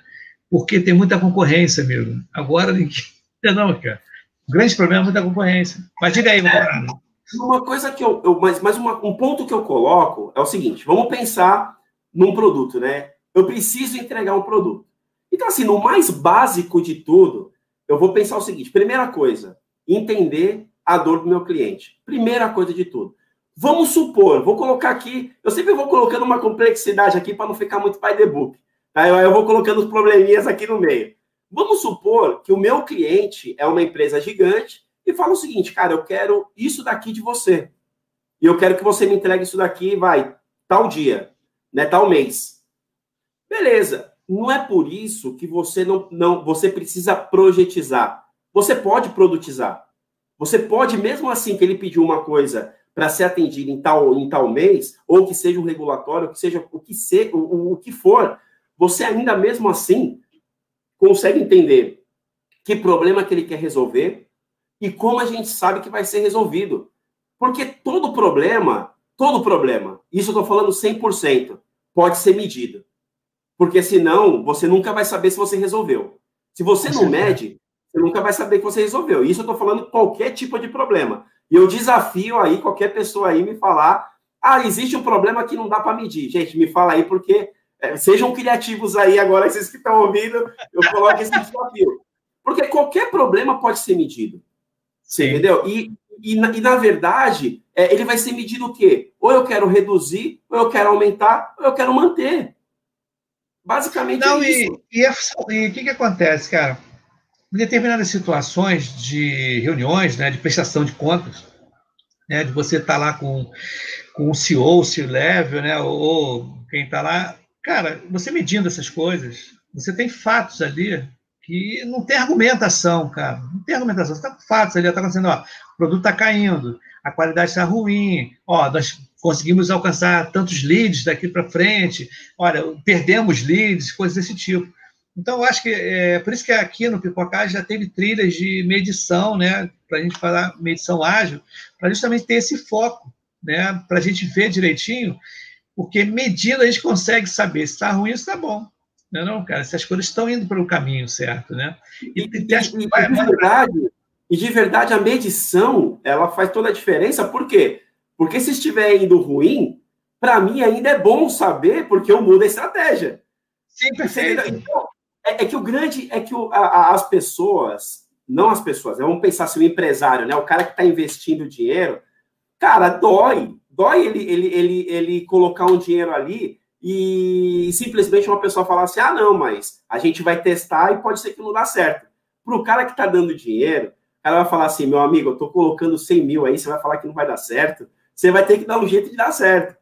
Porque tem muita concorrência, amigo. Agora, <laughs> não, cara. O grande problema é muita concorrência. Mas diga aí, meu camarada. Uma coisa que eu. eu mas mas uma, um ponto que eu coloco é o seguinte: vamos pensar num produto, né? Eu preciso entregar um produto. Então, assim, no mais básico de tudo, eu vou pensar o seguinte: primeira coisa, entender a dor do meu cliente. Primeira coisa de tudo. Vamos supor, vou colocar aqui, eu sempre vou colocando uma complexidade aqui para não ficar muito pai the book. Tá? Eu, eu vou colocando os probleminhas aqui no meio. Vamos supor que o meu cliente é uma empresa gigante e fala o seguinte, cara, eu quero isso daqui de você. E eu quero que você me entregue isso daqui, vai, tal dia, né, tal mês. Beleza. Não é por isso que você não, não você precisa projetizar. Você pode produtizar. Você pode, mesmo assim que ele pediu uma coisa para ser atendido em tal, em tal mês, ou que seja um regulatório, que seja o que, se, o, o que for, você ainda mesmo assim consegue entender que problema que ele quer resolver, e como a gente sabe que vai ser resolvido. Porque todo problema, todo problema, isso eu estou falando 100%, pode ser medido. Porque senão, você nunca vai saber se você resolveu. Se você não mede, você nunca vai saber que você resolveu. Isso eu estou falando qualquer tipo de problema. E eu desafio aí qualquer pessoa aí me falar: ah, existe um problema que não dá para medir. Gente, me fala aí, porque é, sejam criativos aí agora, <laughs> vocês que estão ouvindo, eu coloco esse desafio. Porque qualquer problema pode ser medido. Sim. Entendeu? E, e, na, e na verdade, é, ele vai ser medido o quê? Ou eu quero reduzir, ou eu quero aumentar, ou eu quero manter. Basicamente Não, é isso. E o que, que acontece, cara? Em determinadas situações de reuniões, né, de prestação de contas, né, de você estar tá lá com, com o CEO, o C-Level, né, ou quem está lá, cara, você medindo essas coisas, você tem fatos ali que não tem argumentação, cara. Não tem argumentação. Está com fatos ali, está acontecendo, ó, o produto está caindo, a qualidade está ruim, ó, nós conseguimos alcançar tantos leads daqui para frente, olha, perdemos leads, coisas desse tipo. Então, eu acho que é por isso que aqui no Pipocá já teve trilhas de medição, né, para a gente falar medição ágil, para justamente ter esse foco, né, para a gente ver direitinho, porque medindo a gente consegue saber se está ruim ou se está bom. Não, é não, cara, se as coisas estão indo pelo caminho certo, né? E, e, e, e, de verdade, e de verdade, a medição, ela faz toda a diferença, por quê? Porque se estiver indo ruim, para mim ainda é bom saber, porque eu mudo a estratégia. Sim, perfeito. Então, é, é, que o grande, é que o, a, as pessoas, não as pessoas, né, vamos pensar assim, o empresário, né, o cara que está investindo dinheiro, cara, dói, dói ele, ele, ele, ele colocar um dinheiro ali e simplesmente uma pessoa falar assim: ah, não, mas a gente vai testar e pode ser que não dá certo. Para o cara que está dando dinheiro, cara vai falar assim: meu amigo, eu estou colocando 100 mil aí, você vai falar que não vai dar certo, você vai ter que dar um jeito de dar certo.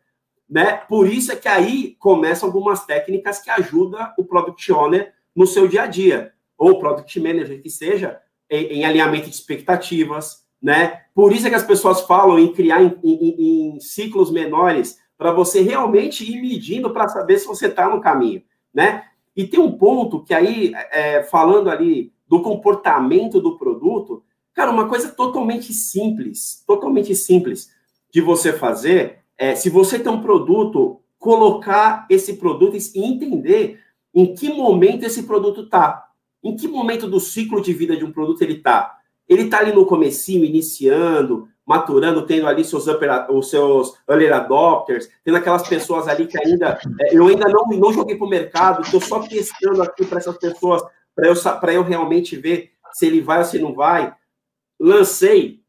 Né? Por isso é que aí começam algumas técnicas que ajudam o Product Owner no seu dia a dia, ou Product Manager, que seja, em, em alinhamento de expectativas. Né? Por isso é que as pessoas falam em criar em, em, em ciclos menores para você realmente ir medindo para saber se você está no caminho, né? E tem um ponto que aí, é, falando ali do comportamento do produto, cara, uma coisa totalmente simples, totalmente simples de você fazer é, se você tem um produto, colocar esse produto e entender em que momento esse produto está. Em que momento do ciclo de vida de um produto ele está. Ele está ali no comecinho, iniciando, maturando, tendo ali seus os seus early adopters, tendo aquelas pessoas ali que ainda é, eu ainda não, não joguei para o mercado, estou só testando aqui para essas pessoas, para eu, eu realmente ver se ele vai ou se não vai. Lancei.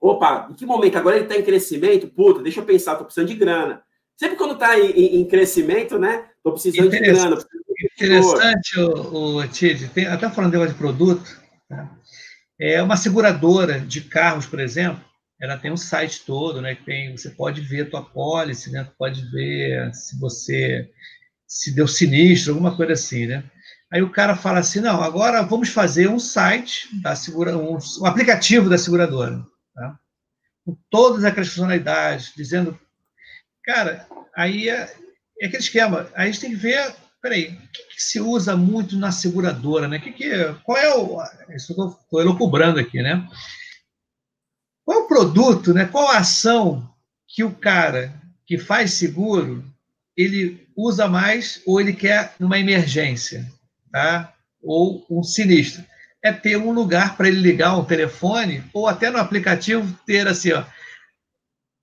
Opa, em que momento? Agora ele está em crescimento? Puta, deixa eu pensar, estou precisando de grana. Sempre quando está em, em, em, crescimento, né? Estou precisando de grana. Interessante, o, o Tid, até falando de produto, tá? é uma seguradora de carros, por exemplo, ela tem um site todo, né? Que tem, você pode ver a tua pólice, né? Pode ver se você se deu sinistro, alguma coisa assim, né? Aí o cara fala assim, não, agora vamos fazer um site da segura, um, um aplicativo da seguradora, tá? com todas aquelas funcionalidades, dizendo, cara, aí é, é aquele esquema. Aí a gente tem que ver, peraí, o que, que se usa muito na seguradora, né? Que que, qual é o. Estou elucubrando aqui, né? Qual o produto, né? Qual a ação que o cara que faz seguro ele usa mais ou ele quer numa emergência, tá? Ou um sinistro. É ter um lugar para ele ligar um telefone ou até no aplicativo ter assim, ó,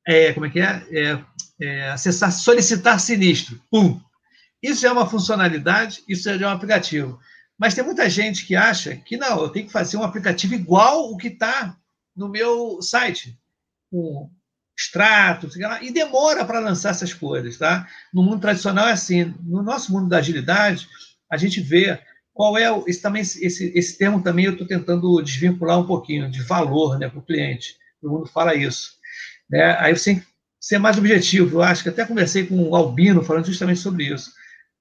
é, como é que é? é, é acessar, solicitar sinistro. Pum. Isso é uma funcionalidade, isso é um aplicativo. Mas tem muita gente que acha que não, eu tenho que fazer um aplicativo igual o que está no meu site, com extrato, e demora para lançar essas coisas, tá? No mundo tradicional é assim. No nosso mundo da agilidade, a gente vê qual é o, esse também esse, esse termo também eu estou tentando desvincular um pouquinho de valor, né, para o cliente. Todo mundo fala isso, né? Aí você tem que ser mais objetivo. Eu acho que até conversei com o Albino falando justamente sobre isso.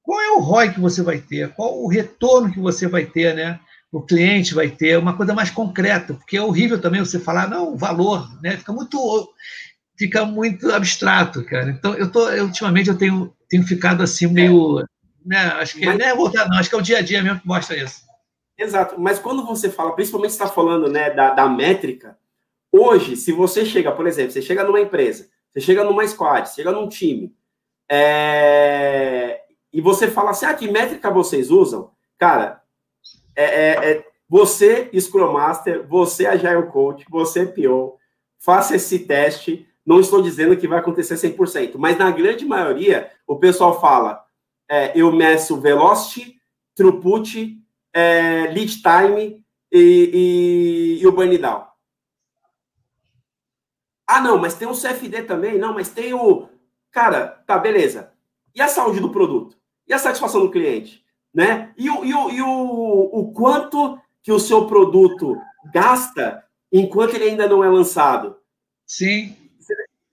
Qual é o ROI que você vai ter? Qual o retorno que você vai ter, né? O cliente vai ter uma coisa mais concreta, porque é horrível também você falar, não, valor, né? Fica muito fica muito abstrato, cara. Então, eu tô, eu, ultimamente eu tenho, tenho ficado assim meio, é. né, acho que Mas... não é voltar, não, acho que é o dia a dia mesmo que mostra isso. Exato. Mas quando você fala, principalmente está falando, né, da, da métrica, hoje, se você chega, por exemplo, você chega numa empresa, você chega numa squad, chega num time, é... e você fala assim, ah, que métrica vocês usam? Cara, é, é, é você, Scrum Master, você, Agile Coach, você, PO, faça esse teste, não estou dizendo que vai acontecer 100%, mas na grande maioria, o pessoal fala: é, eu meço velocity, throughput, é, lead time e, e, e o burn down. Ah, não, mas tem o CFD também? Não, mas tem o. Cara, tá, beleza. E a saúde do produto? E a satisfação do cliente? Né? E, o, e, o, e o, o quanto que o seu produto gasta enquanto ele ainda não é lançado? Sim.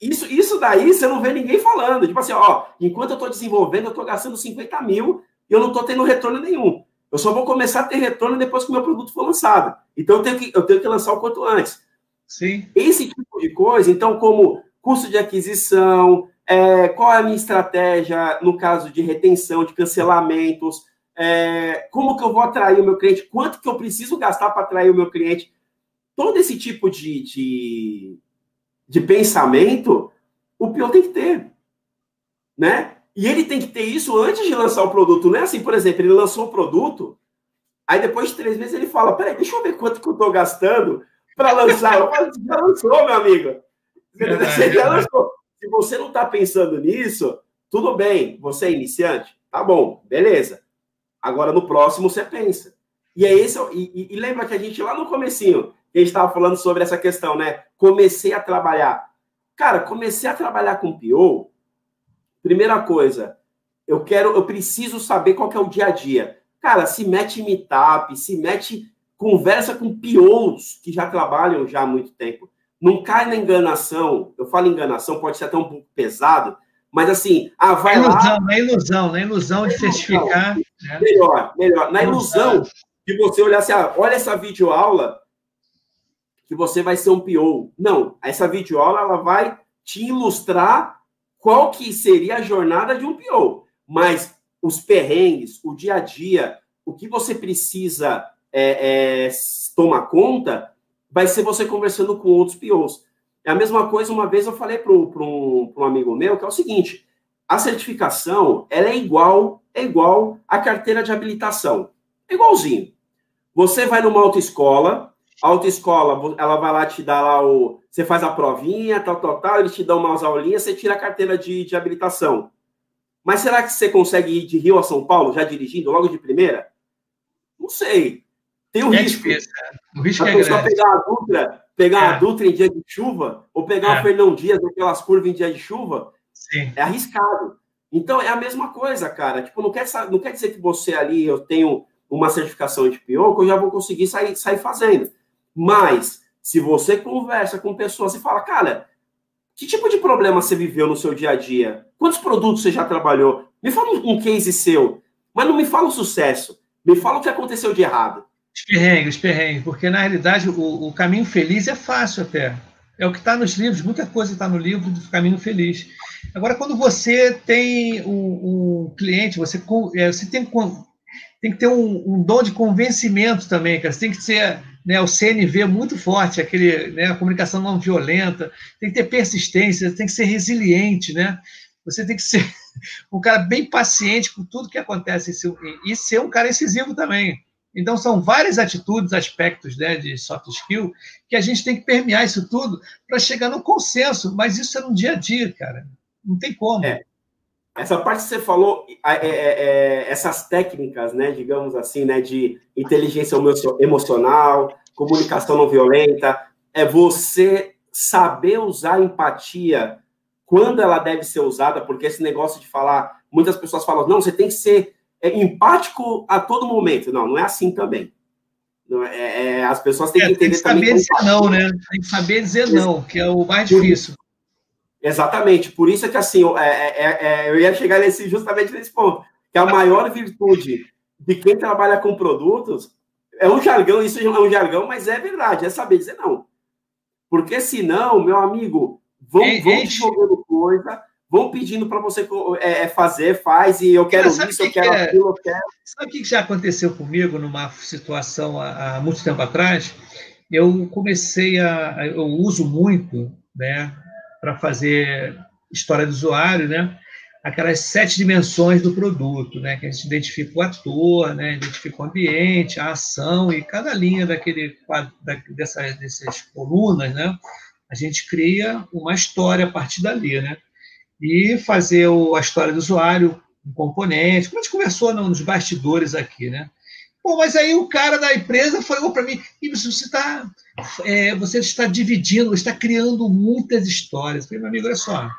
Isso, isso daí você não vê ninguém falando. Tipo assim, ó, enquanto eu estou desenvolvendo, eu estou gastando 50 mil e eu não estou tendo retorno nenhum. Eu só vou começar a ter retorno depois que o meu produto for lançado. Então eu tenho que, eu tenho que lançar o quanto antes. Sim. Esse tipo de coisa, então, como custo de aquisição, é, qual é a minha estratégia no caso de retenção, de cancelamentos, é, como que eu vou atrair o meu cliente, quanto que eu preciso gastar para atrair o meu cliente. Todo esse tipo de, de, de pensamento, o pior tem que ter. Né? E ele tem que ter isso antes de lançar o produto. Não é assim, por exemplo, ele lançou o produto, aí depois de três meses ele fala: peraí, deixa eu ver quanto que eu estou gastando para lançar. Eu falo, já lançou, meu amigo. Você <laughs> já lançou. Se você não está pensando nisso, tudo bem, você é iniciante, tá bom, beleza. Agora no próximo você pensa. E é esse, e, e, lembra que a gente lá no comecinho, a gente estava falando sobre essa questão, né? Comecei a trabalhar. Cara, comecei a trabalhar com PO. Primeira coisa, eu quero, eu preciso saber qual é o dia a dia. Cara, se mete meetup, se mete conversa com POs que já trabalham já há muito tempo. Não cai na enganação. Eu falo enganação, pode ser até um pouco pesado, mas assim, ah, vai na ilusão, lá. Na ilusão, na ilusão de certificar. Né? Melhor, melhor. Na ilusão de você olhar assim, ah, olha essa videoaula, que você vai ser um PO. Não, essa videoaula ela vai te ilustrar qual que seria a jornada de um PO. Mas os perrengues, o dia a dia, o que você precisa é, é, tomar conta, vai ser você conversando com outros POs. É a mesma coisa, uma vez eu falei para um, um amigo meu, que é o seguinte, a certificação, ela é igual, é igual à carteira de habilitação. É igualzinho. Você vai numa autoescola, a autoescola, ela vai lá te dar lá o. Você faz a provinha, tal, tal, tal, eles te dão umas aulinhas, você tira a carteira de, de habilitação. Mas será que você consegue ir de Rio a São Paulo já dirigindo logo de primeira? Não sei. Tem um é risco. Difícil, é. O risco a é grande. pegar a Dutra, pegar é. a Dutra em dia de chuva, ou pegar é. o Fernão Dias naquelas curvas em dia de chuva, Sim. é arriscado. Então é a mesma coisa, cara. Tipo, não quer, não quer dizer que você ali eu tenho uma certificação de PO que eu já vou conseguir sair, sair fazendo. Mas, se você conversa com pessoas e fala, cara, que tipo de problema você viveu no seu dia a dia? Quantos produtos você já trabalhou? Me fala um case seu, mas não me fala o sucesso. Me fala o que aconteceu de errado. Os perrengues, os perrengues, porque na realidade o, o caminho feliz é fácil até. É o que está nos livros, muita coisa está no livro do Caminho Feliz. Agora, quando você tem um, cliente, você, é, você tem, tem que ter um, um, dom de convencimento também, cara. Você tem que ser né, o CNV muito forte, aquele, né, a comunicação não violenta, tem que ter persistência, tem que ser resiliente, né? Você tem que ser <laughs> um cara bem paciente com tudo que acontece e ser um cara incisivo também. Então, são várias atitudes, aspectos né, de soft skill que a gente tem que permear isso tudo para chegar no consenso, mas isso é no dia a dia, cara. Não tem como. É. Essa parte que você falou, é, é, é, essas técnicas, né, digamos assim, né, de inteligência emocional, comunicação não violenta, é você saber usar a empatia quando ela deve ser usada, porque esse negócio de falar, muitas pessoas falam, não, você tem que ser é, empático a todo momento. Não, não é assim também. É, é as pessoas têm que entender tem que saber também. dizer não, né? Tem que saber dizer não, que é o mais difícil. Exatamente, por isso é que assim, é, é, é, eu ia chegar nesse, justamente nesse ponto, que a maior virtude de quem trabalha com produtos é um jargão, isso é um jargão, mas é verdade, é saber dizer não. Porque senão, meu amigo, vão, é, vão jogando coisa, vão pedindo para você é, fazer, faz, e eu quero isso, que eu quero é? aquilo, eu quero. Sabe o que já aconteceu comigo numa situação há, há muito tempo atrás? Eu comecei a. Eu uso muito, né? para fazer história do usuário, né? Aquelas sete dimensões do produto, né? Que a gente identifica o ator, né? Identifica o ambiente, a ação e cada linha daquele da, dessa, dessas colunas, né? A gente cria uma história a partir dali, né? E fazer o, a história do usuário, um componente, como a gente conversou nos bastidores aqui, né? Pô, mas aí o cara da empresa falou para mim, você está, é, você está dividindo, está criando muitas histórias. Eu falei, meu amigo, olha só,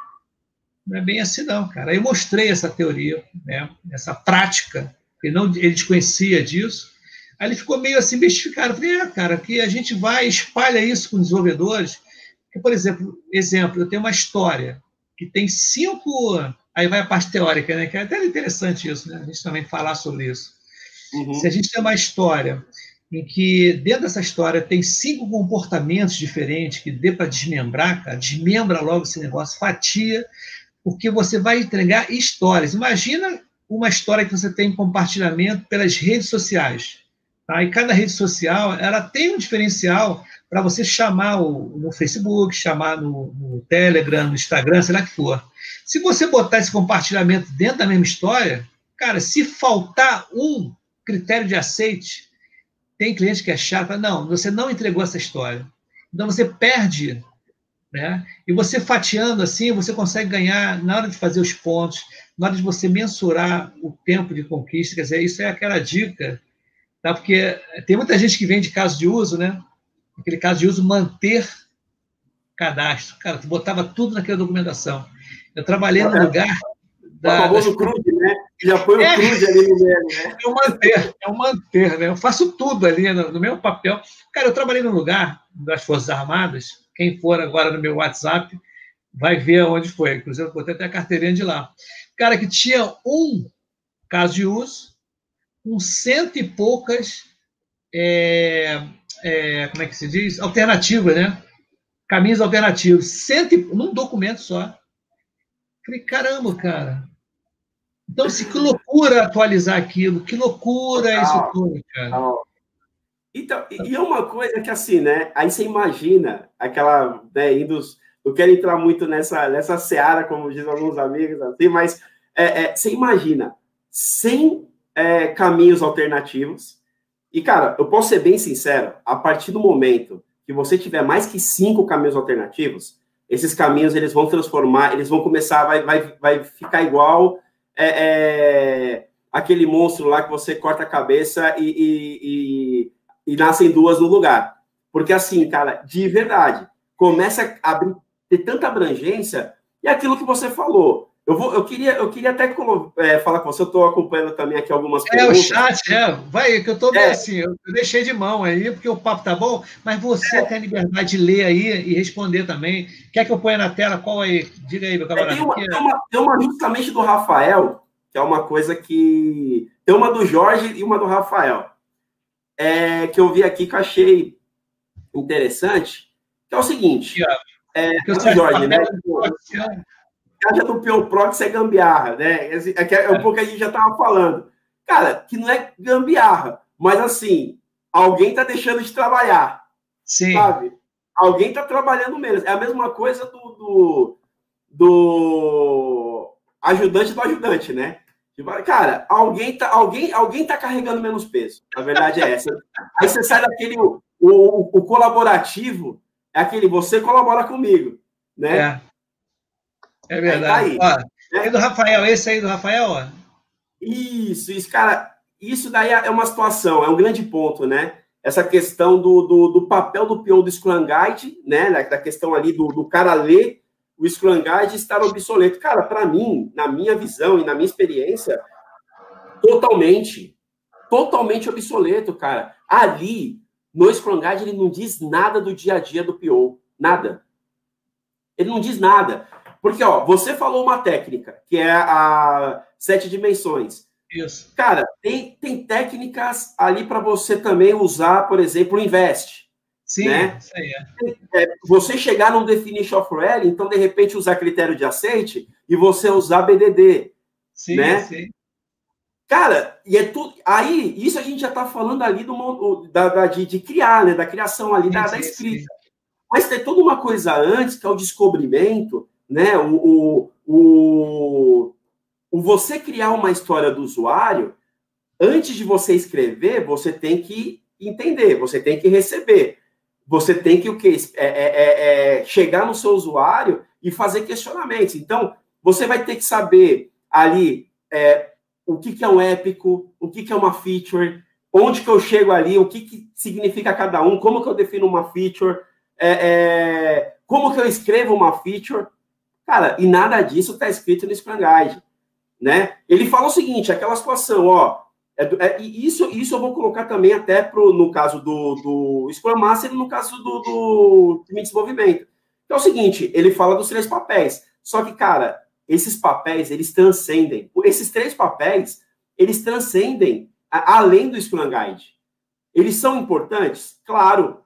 não é bem assim não, cara. Aí eu mostrei essa teoria, né, essa prática, ele não ele desconhecia disso. Aí ele ficou meio assim bestificado. Eu falei, é, cara, que a gente vai espalha isso com desenvolvedores. Que, por exemplo, exemplo, eu tenho uma história que tem cinco. Aí vai a parte teórica, né? Que é até interessante isso, né? A gente também falar sobre isso. Uhum. Se a gente tem uma história em que dentro dessa história tem cinco comportamentos diferentes que dê para desmembrar, cara, desmembra logo esse negócio, fatia, porque você vai entregar histórias. Imagina uma história que você tem em compartilhamento pelas redes sociais. Tá? E cada rede social ela tem um diferencial para você chamar o, no Facebook, chamar no, no, Telegram, no Instagram, sei lá que for. Se você botar esse compartilhamento dentro da mesma história, cara, se faltar um critério de aceite. Tem cliente que é chato, não, você não entregou essa história. Então você perde, né? E você fatiando assim, você consegue ganhar na hora de fazer os pontos, na hora de você mensurar o tempo de conquista, quer dizer, isso é aquela dica, tá? Porque tem muita gente que vem de caso de uso, né? Aquele caso de uso manter cadastro. Cara, tu botava tudo naquela documentação. Eu trabalhei no lugar da, o famoso crude, né? Já põe é, o crude ali no meio, né? É o manter, é o manter, né? Eu faço tudo ali no, no meu papel. Cara, eu trabalhei no lugar das Forças Armadas, quem for agora no meu WhatsApp vai ver onde foi. Inclusive, eu botei até a carteirinha de lá. Cara, que tinha um caso de uso, com cento e poucas, é, é, como é que se diz? Alternativas, né? Caminhos alternativos. Cento num documento só. Falei, caramba, cara, então, assim, que loucura atualizar aquilo, que loucura isso tudo, cara. Então, e é uma coisa que, assim, né? Aí você imagina aquela, né, indo. Eu quero entrar muito nessa, nessa seara, como dizem alguns amigos, assim, mas é, é, você imagina 100 é, caminhos alternativos. E, cara, eu posso ser bem sincero, a partir do momento que você tiver mais que cinco caminhos alternativos, esses caminhos eles vão transformar, eles vão começar, vai, vai, vai ficar igual é, é, aquele monstro lá que você corta a cabeça e, e, e, e, nascem duas no lugar. Porque assim, cara, de verdade, começa a abrir, ter tanta abrangência, e aquilo que você falou. Eu, vou, eu, queria, eu queria até é, falar com você, eu estou acompanhando também aqui algumas é, perguntas. É, o chat, é, vai, que eu estou é. assim, eu deixei de mão aí, porque o papo tá bom, mas você é. tem a liberdade de ler aí e responder também. Quer que eu ponha na tela? Qual aí? Diga aí, meu camarada. É, tem, uma, tem, uma, tem uma justamente do Rafael, que é uma coisa que. Tem uma do Jorge e uma do Rafael. É, que eu vi aqui que eu achei interessante, que é o seguinte. É, o Jorge, né? Caixa do Pio Prox é gambiarra, né? É, é um pouco que a gente já estava falando. Cara, que não é gambiarra, mas assim, alguém está deixando de trabalhar. Sim. Sabe? Alguém está trabalhando menos. É a mesma coisa do, do, do ajudante do ajudante, né? Tipo, cara, alguém tá, alguém, alguém tá carregando menos peso. A verdade é essa. <laughs> Aí você sai daquele. O, o, o colaborativo é aquele, você colabora comigo. Né? É, é verdade. Tá aí, ó, né? do Rafael, esse aí do Rafael, ó. Isso, isso, cara, isso daí é uma situação, é um grande ponto, né? Essa questão do, do, do papel do peão do Scrum Guide, né? Da questão ali do, do cara ler o Scrum Guide estar obsoleto. Cara, para mim, na minha visão e na minha experiência, totalmente, totalmente obsoleto, cara. Ali, no Scrum Guide, ele não diz nada do dia a dia do PO, nada. Ele não diz nada. Porque, ó, você falou uma técnica, que é a sete dimensões. Isso. Cara, tem, tem técnicas ali para você também usar, por exemplo, o Invest. Sim, né? isso aí é. é. Você chegar num definition of rally, então de repente usar critério de aceite e você usar BDD. Sim, né? sim. Cara, e é tudo. Aí, isso a gente já está falando ali do, da, da de, de, criar, né? Da criação ali, sim, da, da, escrita. Sim. Mas tem toda uma coisa antes, que é o descobrimento, né? O, o, o, o você criar uma história do usuário, antes de você escrever, você tem que entender, você tem que receber você tem que o quê? É, é, é, é, chegar no seu usuário e fazer questionamentos. Então, você vai ter que saber ali é, o que, que é um épico, o que, que é uma feature, onde que eu chego ali, o que, que significa cada um, como que eu defino uma feature, é, como que eu escrevo uma feature. Cara, e nada disso está escrito no Scrum Guide. Né? Ele fala o seguinte, aquela situação, ó, é, é, isso, isso eu vou colocar também até pro, no caso do, do Scrum Master e no caso do, do time de desenvolvimento. Que é o seguinte, ele fala dos três papéis. Só que, cara, esses papéis, eles transcendem. Esses três papéis, eles transcendem a, além do Scrum Guide. Eles são importantes? Claro.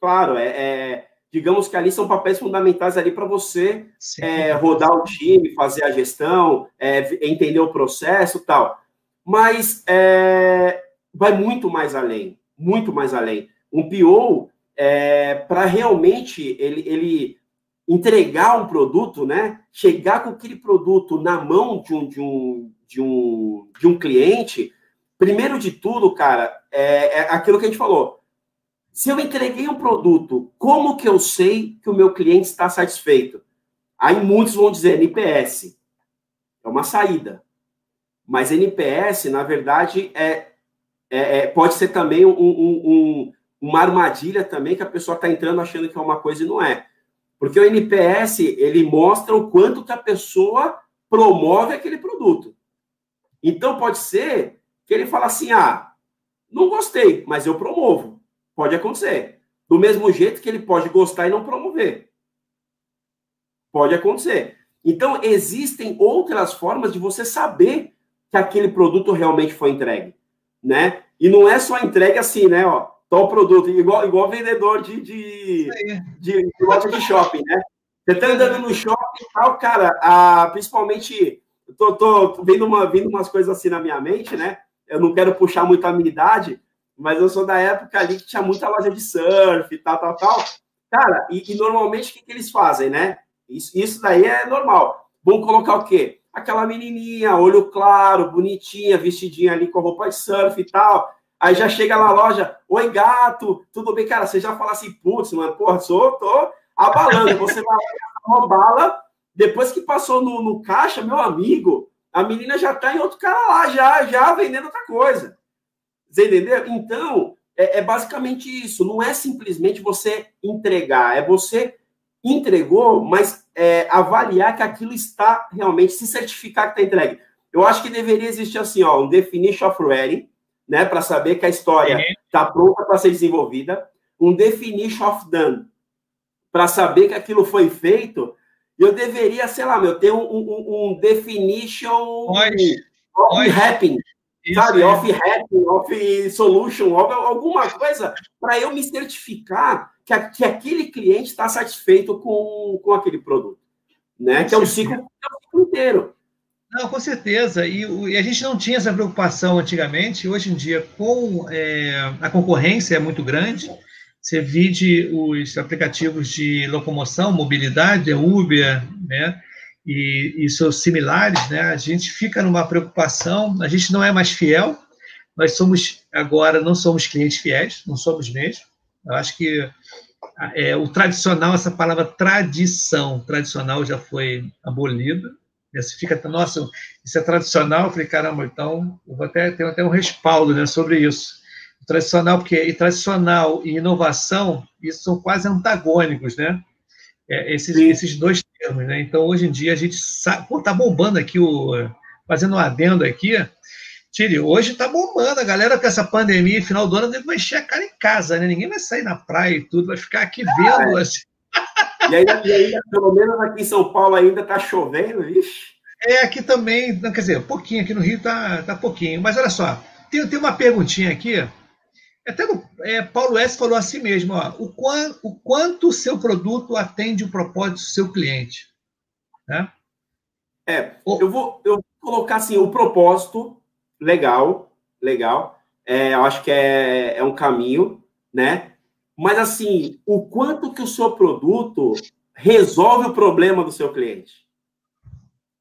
Claro, é, é digamos que ali são papéis fundamentais ali para você é, rodar o time, fazer a gestão, é, entender o processo tal mas é, vai muito mais além, muito mais além. Um PO, é, para realmente ele, ele entregar um produto, né, chegar com aquele produto na mão de um, de um, de um, de um cliente, primeiro de tudo, cara, é, é aquilo que a gente falou. Se eu entreguei um produto, como que eu sei que o meu cliente está satisfeito? Aí muitos vão dizer NPS. É uma saída. Mas NPS, na verdade, é, é, é pode ser também um, um, um, uma armadilha também que a pessoa está entrando achando que é uma coisa e não é. Porque o NPS, ele mostra o quanto que a pessoa promove aquele produto. Então, pode ser que ele fala assim, ah, não gostei, mas eu promovo. Pode acontecer. Do mesmo jeito que ele pode gostar e não promover. Pode acontecer. Então, existem outras formas de você saber que aquele produto realmente foi entregue, né? E não é só entregue assim, né? Ó, tal produto, igual, igual vendedor de, de, de, de loja de shopping, né? Você tá andando no shopping e tal, cara, a, principalmente, tô, tô vendo, uma, vendo umas coisas assim na minha mente, né? Eu não quero puxar muito a minha idade, mas eu sou da época ali que tinha muita loja de surf e tal, tal, tal. Cara, e, e normalmente o que, que eles fazem, né? Isso, isso daí é normal. Vão colocar o quê? aquela menininha, olho claro, bonitinha, vestidinha ali com roupa de surf e tal. Aí já chega na loja, oi gato, tudo bem? Cara, você já fala assim, putz, mano, porra, sou, tô abalando. Você vai uma bala, depois que passou no, no caixa, meu amigo, a menina já tá em outro cara lá, já, já vendendo outra coisa. Você entendeu? Então, é, é basicamente isso. Não é simplesmente você entregar, é você entregou, mas é, avaliar que aquilo está realmente, se certificar que está entregue. Eu acho que deveria existir assim, ó, um definition of ready, né, para saber que a história está uhum. pronta para ser desenvolvida, um definition of done, para saber que aquilo foi feito. Eu deveria, sei lá, meu, ter um, um, um definition of happening, sabe, of happening, of solution, alguma coisa para eu me certificar que, que aquele cliente está satisfeito com, com aquele produto, né? Que é o ciclo, é ciclo inteiro. Não, com certeza. E, e, a gente não tinha essa preocupação antigamente. Hoje em dia, com é, a concorrência é muito grande. Você vide os aplicativos de locomoção, mobilidade, Uber, né? E, e seus similares, né? A gente fica numa preocupação. A gente não é mais fiel. Nós somos agora não somos clientes fiéis, não somos mesmo. Eu acho que é, o tradicional, essa palavra tradição, tradicional já foi abolida você fica, nossa, isso é tradicional. Eu falei, caramba, então eu vou até ter até um respaldo né, sobre isso. Tradicional, porque e tradicional e inovação, isso são quase antagônicos, né? É, esses, esses dois termos, né? Então, hoje em dia, a gente sabe. Pô, tá bombando aqui o. Fazendo um adendo aqui. Tire, hoje tá bombando. A galera com essa pandemia, final do ano, vai encher a cara em casa, né? Ninguém vai sair na praia e tudo, vai ficar aqui vendo. Ah, é. assim. E ainda, e ainda, pelo menos aqui em São Paulo, ainda está chovendo, ixi. É, aqui também, não, quer dizer, pouquinho, aqui no Rio tá, tá pouquinho. Mas olha só, tem, tem uma perguntinha aqui. Até é, Paulo S. falou assim mesmo: ó, o, quant, o quanto o seu produto atende o propósito do seu cliente. Né? É, eu vou, eu vou colocar assim: o propósito, legal, legal. É, eu acho que é, é um caminho, né? mas assim, o quanto que o seu produto resolve o problema do seu cliente,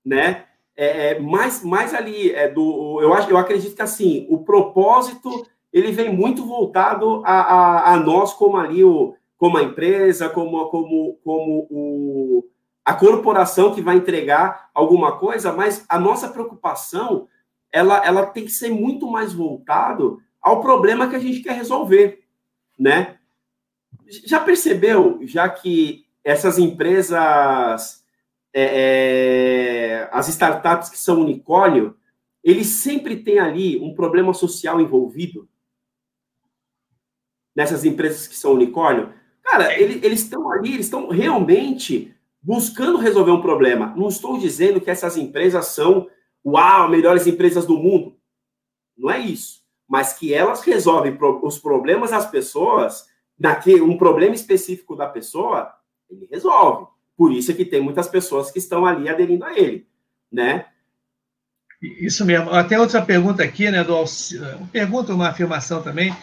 né? É, é mais, mais ali é do, eu acho, eu acredito que assim, o propósito ele vem muito voltado a, a, a nós como ali o, como a empresa, como como como o, a corporação que vai entregar alguma coisa, mas a nossa preocupação ela, ela tem que ser muito mais voltado ao problema que a gente quer resolver, né? Já percebeu, já que essas empresas, é, é, as startups que são unicórnio, eles sempre têm ali um problema social envolvido? Nessas empresas que são unicórnio? Cara, ele, eles estão ali, eles estão realmente buscando resolver um problema. Não estou dizendo que essas empresas são, uau, melhores empresas do mundo. Não é isso. Mas que elas resolvem os problemas das pessoas daquele, um problema específico da pessoa, ele resolve. Por isso é que tem muitas pessoas que estão ali aderindo a ele, né? Isso mesmo. Até outra pergunta aqui, né, do pergunta uma afirmação também.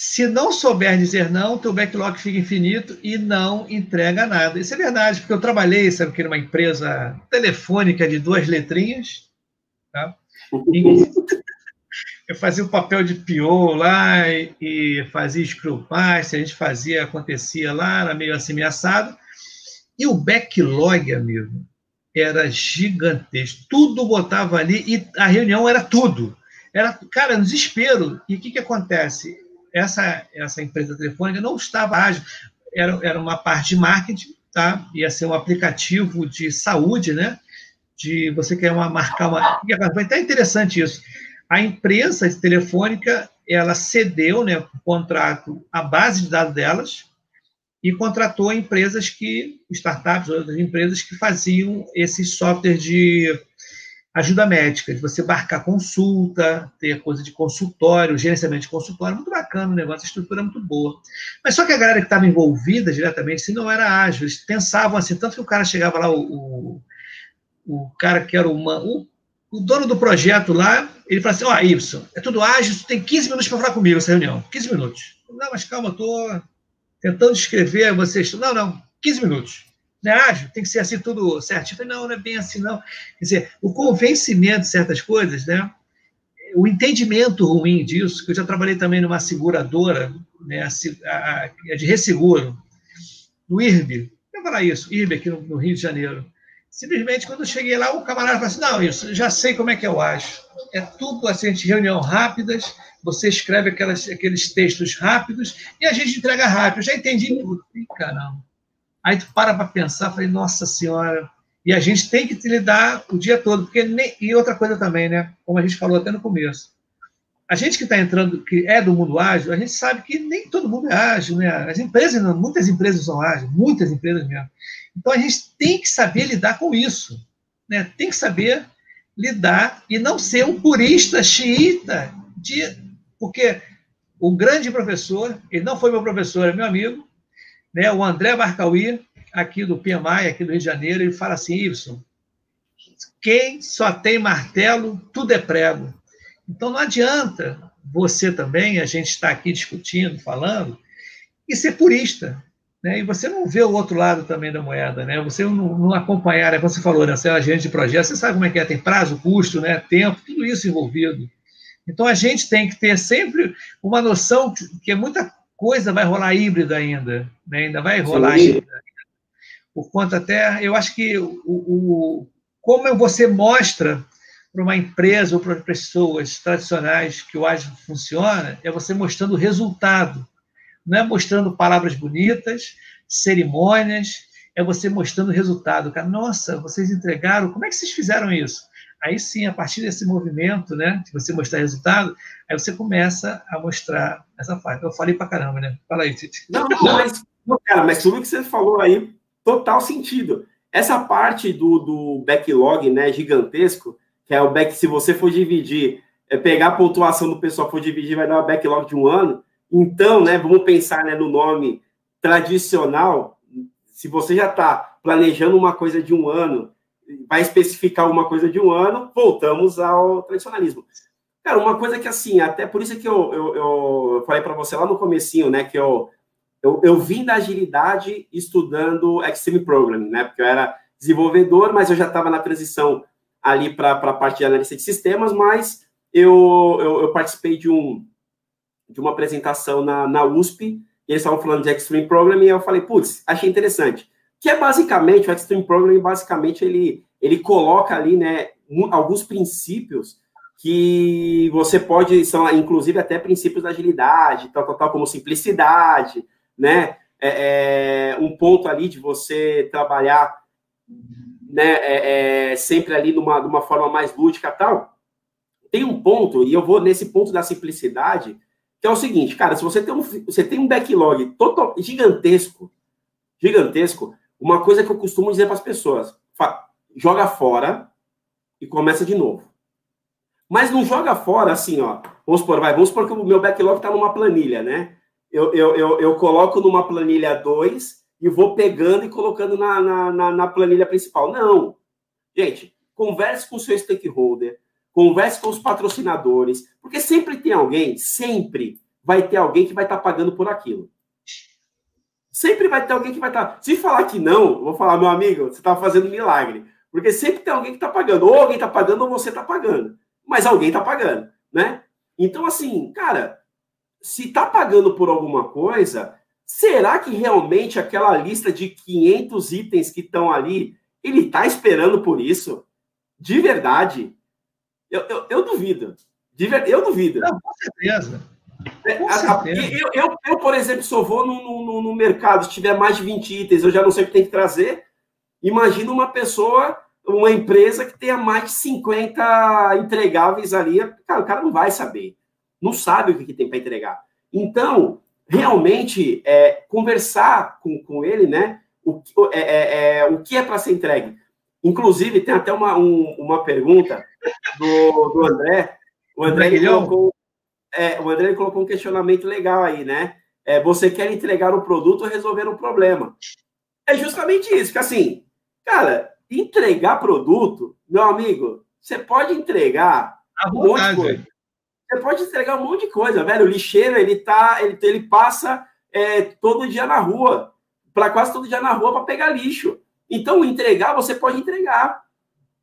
Se não souber dizer não, teu backlog fica infinito e não entrega nada. Isso é verdade, porque eu trabalhei, sabe, que numa empresa telefônica de duas letrinhas, tá? E, <laughs> eu fazia o papel de PO lá e, e fazia Scrum Master, a gente fazia, acontecia lá, era meio assim, assado. E o backlog, amigo, era gigantesco. Tudo botava ali e a reunião era tudo. Era, cara, no desespero. E o que, que acontece? Essa, essa empresa telefônica não estava ágil. Era, era uma parte de marketing, tá? Ia ser um aplicativo de saúde, né? De você quer uma, marcar uma. Foi até interessante isso a empresa telefônica ela cedeu né, o contrato, a base de dados delas, e contratou empresas que, startups, outras empresas que faziam esses softwares de ajuda médica, de você marcar consulta, ter coisa de consultório, gerenciamento de consultório, muito bacana o negócio, a estrutura é muito boa. Mas só que a galera que estava envolvida diretamente, se não era ágil, eles pensavam assim, tanto que o cara chegava lá, o, o, o cara que era uma, o o dono do projeto lá, ele fala assim, ó, oh, Y, é tudo ágil, tu tem 15 minutos para falar comigo essa reunião. 15 minutos. Não, mas calma, estou tentando escrever vocês. Não, não, 15 minutos. Não é ágil? Tem que ser assim tudo certinho. Eu falei, não, não é bem assim, não. Quer dizer, o convencimento de certas coisas, né? O entendimento ruim disso, que eu já trabalhei também numa seguradora, né, a, a, de resseguro, no IRB, eu falar isso, IRB aqui no, no Rio de Janeiro. Simplesmente, quando eu cheguei lá, o camarada falou assim: não, isso, já sei como é que eu acho. É tudo assim, reunião rápidas, você escreve aquelas, aqueles textos rápidos e a gente entrega rápido. Eu já entendi tudo. Ih, caramba. Aí tu para para pensar, falei, nossa senhora. E a gente tem que lidar o dia todo, porque nem... e outra coisa também, né? Como a gente falou até no começo. A gente que está entrando, que é do mundo ágil, a gente sabe que nem todo mundo é ágil, né? As empresas, muitas empresas são ágeis, muitas empresas mesmo. Então a gente tem que saber lidar com isso, né? Tem que saber lidar e não ser um purista xiita de porque o grande professor, ele não foi meu professor, é meu amigo, né, o André Barcauí, aqui do PMI, aqui do Rio de Janeiro, ele fala assim, Y, quem só tem martelo, tudo é prego. Então não adianta você também, a gente está aqui discutindo, falando, e ser purista. Né? E você não vê o outro lado também da moeda, né? Você não, não acompanhar, é como você falou, né? Você é agente de projeto, você sabe como é que é, tem prazo, custo, né? tempo, tudo isso envolvido. Então a gente tem que ter sempre uma noção que muita coisa vai rolar híbrida ainda, né? ainda vai rolar Sim. híbrida. Por conta até, eu acho que o, o como você mostra para uma empresa ou para pessoas tradicionais que o ágil funciona, é você mostrando o resultado. Não é mostrando palavras bonitas, cerimônias, é você mostrando o resultado. Cara, nossa, vocês entregaram, como é que vocês fizeram isso? Aí sim, a partir desse movimento, né, de você mostrar resultado, aí você começa a mostrar essa parte. Eu falei para caramba, né? Fala aí, Titi. Não, não, mas, cara, mas tudo que você falou aí, total sentido. Essa parte do, do backlog, né, gigantesco, que é o back, se você for dividir, é pegar a pontuação do pessoal, for dividir, vai dar uma backlog de um ano. Então, né, vamos pensar né, no nome tradicional. Se você já está planejando uma coisa de um ano, vai especificar uma coisa de um ano, voltamos ao tradicionalismo. Cara, uma coisa que assim, até por isso que eu, eu, eu falei para você lá no comecinho, né, que eu, eu, eu vim da agilidade estudando Extreme Programming, né, porque eu era desenvolvedor, mas eu já estava na transição ali para a parte de analista de sistemas, mas eu, eu, eu, participei de, um, de uma apresentação na, na USP, e eles estavam falando de Extreme Programming, e eu falei, putz, achei interessante. Que é basicamente, o Extreme Programming, basicamente, ele, ele coloca ali, né, alguns princípios que você pode, são inclusive até princípios da agilidade, tal, tal, tal, como simplicidade, né, é, é um ponto ali de você trabalhar né, é, é, sempre ali numa, numa forma mais lúdica tal. Tem um ponto, e eu vou nesse ponto da simplicidade, que é o seguinte, cara, se você tem um, você tem um backlog total, gigantesco, gigantesco, uma coisa que eu costumo dizer para as pessoas, joga fora e começa de novo. Mas não joga fora assim, ó. Vamos supor, vai, vamos supor que o meu backlog está numa planilha, né? Eu, eu, eu, eu coloco numa planilha 2 e vou pegando e colocando na, na, na, na planilha principal. Não. Gente, converse com o seu stakeholder, converse com os patrocinadores, porque sempre tem alguém, sempre vai ter alguém que vai estar tá pagando por aquilo. Sempre vai ter alguém que vai estar. Tá... Se falar que não, vou falar, meu amigo, você está fazendo milagre. Porque sempre tem alguém que está pagando. Ou alguém está pagando, ou você está pagando. Mas alguém está pagando, né? Então, assim, cara, se está pagando por alguma coisa, Será que realmente aquela lista de 500 itens que estão ali, ele está esperando por isso? De verdade? Eu, eu, eu duvido. De ver, eu duvido. Não, com certeza. É. Eu, eu, eu, por exemplo, se eu vou no, no, no, mercado, se tiver mais de 20 itens, eu já não sei o que tem que trazer. Imagina uma pessoa, uma empresa que tenha mais de 50 entregáveis ali. Cara, o cara não vai saber. Não sabe o que, que tem para entregar. Então, realmente é, conversar com, com ele, né? O, é, é, é o que é para ser entregue. Inclusive, tem até uma, um, uma pergunta do, do André. O André, colocou, é, o André colocou um questionamento legal aí, né? É, você quer entregar o produto ou resolver um problema? É justamente isso, que assim, cara, entregar produto, meu amigo, você pode entregar um monte de coisa. Você pode entregar um monte de coisa, velho. O lixeiro, ele tá, ele, ele passa é, todo dia na rua, para quase todo dia na rua para pegar lixo. Então, entregar, você pode entregar.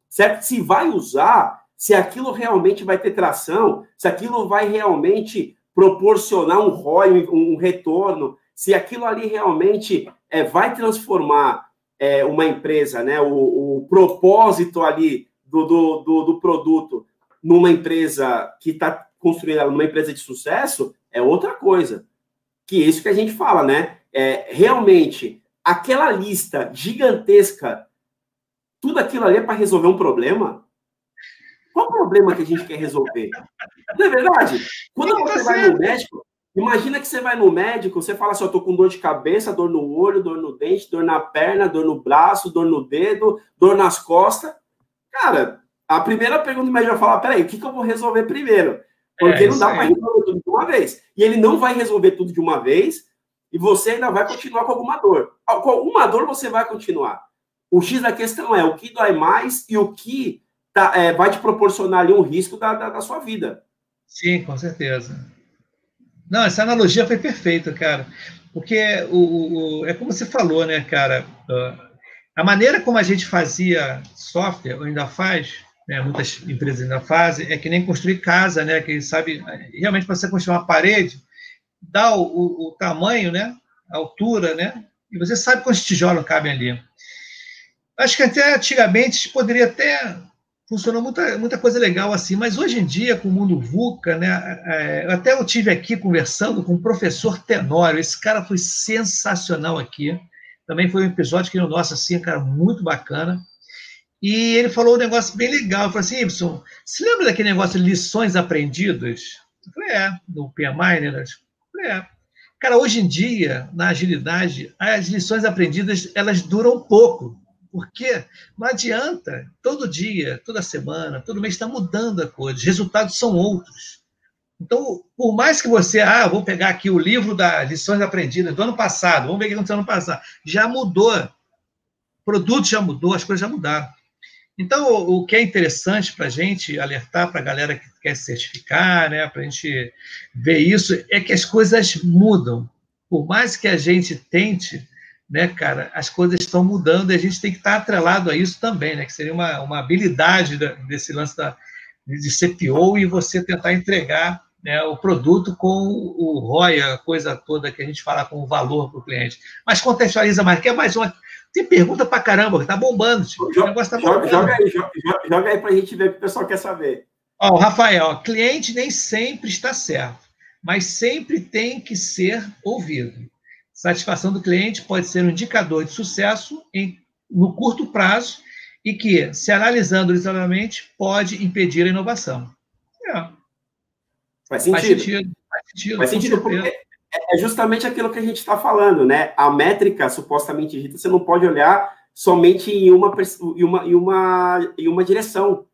Certo? Se vai usar, se aquilo realmente vai ter tração, se aquilo vai realmente proporcionar um ROI, um retorno, se aquilo ali realmente é, vai transformar é, uma empresa, né, o, o propósito ali do, do, do, do produto numa empresa que está construir ela numa empresa de sucesso é outra coisa. Que é isso que a gente fala, né? É, realmente, aquela lista gigantesca, tudo aquilo ali é para resolver um problema? Qual o problema que a gente quer resolver? Não é verdade? Quando você vai no médico, imagina que você vai no médico, você fala assim, eu tô com dor de cabeça, dor no olho, dor no dente, dor na perna, dor no braço, dor no dedo, dor nas costas. Cara, a primeira pergunta que o médico vai falar, peraí, o que, que eu vou resolver primeiro? Porque é, não dá para resolver tudo de uma vez. E ele não vai resolver tudo de uma vez. e você ainda vai continuar com alguma dor. Com alguma dor você vai continuar. O X da questão é o que dói mais e o que tá, é, vai te proporcionar ali um risco da, da, da sua vida. Sim, com certeza. Não, essa analogia foi perfeita, cara. Porque o, o, é como você falou, né, cara? A maneira como a gente fazia software, ainda faz, né, muitas empresas ainda fazem, é que nem construir casa, né? Que sabe, realmente para você construir uma parede, dá o, o, o, tamanho, né? A altura, né? E você sabe quantos tijolos cabem ali. Acho que até antigamente poderia até funcionou muita, muita coisa legal assim, mas hoje em dia, com o mundo VUCA, né, é, até eu tive aqui conversando com o professor Tenório, esse cara foi sensacional aqui, também foi um episódio que, nossa, assim, cara, muito bacana, e ele falou um negócio bem legal, ele falou assim, Ibson, se lembra daquele negócio de lições aprendidas? Eu falei, é, no PMI, né? Eu falei, é. Cara, hoje em dia, na agilidade, as lições aprendidas, elas duram pouco, porque não adianta, todo dia, toda semana, todo mês está mudando a coisa, os resultados são outros. Então, por mais que você, ah, vou pegar aqui o livro das lições aprendidas do ano passado, vamos ver o que aconteceu no ano passado, já mudou, o produto já mudou, as coisas já mudaram. Então, o que é interessante para a gente alertar para a galera que quer certificar, né, para a gente ver isso, é que as coisas mudam. Por mais que a gente tente, né, cara, as coisas estão mudando e a gente tem que estar atrelado a isso também, né, que seria uma, uma habilidade da, desse lance da, de CPO e você tentar entregar né, o produto com o ROI, a coisa toda que a gente fala com o valor para o cliente. Mas contextualiza mais, quer mais uma. Tem pergunta para caramba, tá bombando. Tipo, joga, o negócio tá bombando. Joga, aí, joga, joga aí para a gente ver o que o pessoal quer saber. Ó, o Rafael, cliente nem sempre está certo, mas sempre tem que ser ouvido. Satisfação do cliente pode ser um indicador de sucesso em, no curto prazo e que, se analisando isoladamente, pode impedir a inovação. É. Faz sentido. Faz sentido. Faz sentido, Faz sentido porque é, é justamente aquilo que a gente está falando, né? A métrica supostamente dita, você não pode olhar somente em uma, em uma, em uma, em uma direção,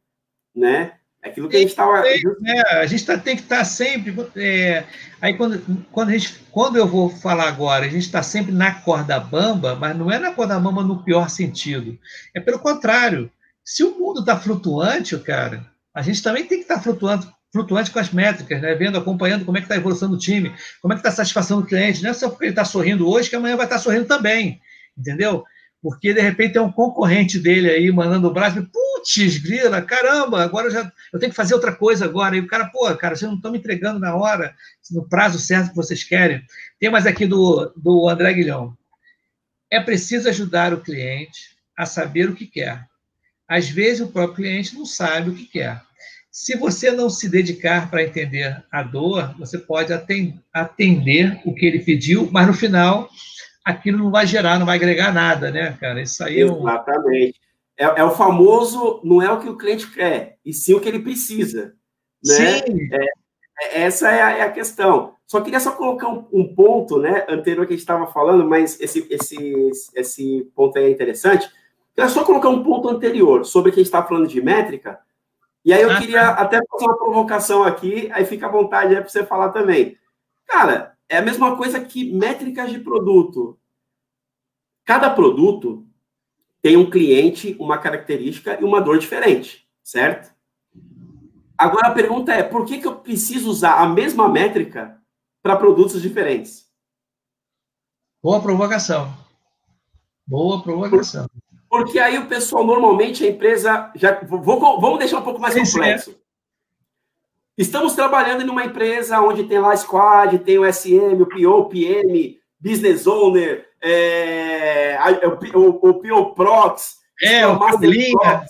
né? É aquilo que a gente estava. É, a gente tá, tem que estar tá sempre. É, aí, quando, quando, a gente, quando eu vou falar agora, a gente está sempre na corda bamba, mas não é na corda bamba no pior sentido. É pelo contrário. Se o mundo está flutuante, cara, a gente também tem que estar tá flutuando, flutuante com as métricas, né? vendo, acompanhando como é que está a evolução do time, como é que está a satisfação do cliente. Não é só porque ele está sorrindo hoje que amanhã vai estar tá sorrindo também. Entendeu? Porque de repente tem um concorrente dele aí mandando o braço, putz, grila, caramba, agora eu já eu tenho que fazer outra coisa agora. E o cara, pô, cara, vocês não estão me entregando na hora, no prazo certo que vocês querem. Tem mais aqui do, do André Guilhão. É preciso ajudar o cliente a saber o que quer. Às vezes o próprio cliente não sabe o que quer. Se você não se dedicar para entender a dor, você pode atender o que ele pediu, mas no final aquilo não vai gerar, não vai agregar nada, né, cara? Isso aí é um... Exatamente. É, é, o famoso, não é o que o cliente quer, e sim o que ele precisa. Né? Sim. É, é, essa é a, é a, questão. Só queria só colocar um, um ponto, né, anterior que a gente estava falando, mas esse, esse, esse ponto aí é interessante. Queria só colocar um ponto anterior sobre que a gente está falando de métrica. E aí eu ah, queria tá. até fazer uma provocação aqui, aí fica à vontade para você falar também. Cara, é a mesma coisa que métricas de produto. Cada produto tem um cliente, uma característica e uma dor diferente, certo? Agora a pergunta é: por que, que eu preciso usar a mesma métrica para produtos diferentes? Boa provocação. Boa provocação. Porque aí o pessoal, normalmente, a empresa. Já, vou, vamos deixar um pouco mais sim, complexo. Estamos trabalhando em uma empresa onde tem lá Squad, tem o SM, o PO, o PM, Business Owner, é, o, o, o PO Prox, é, o Linha,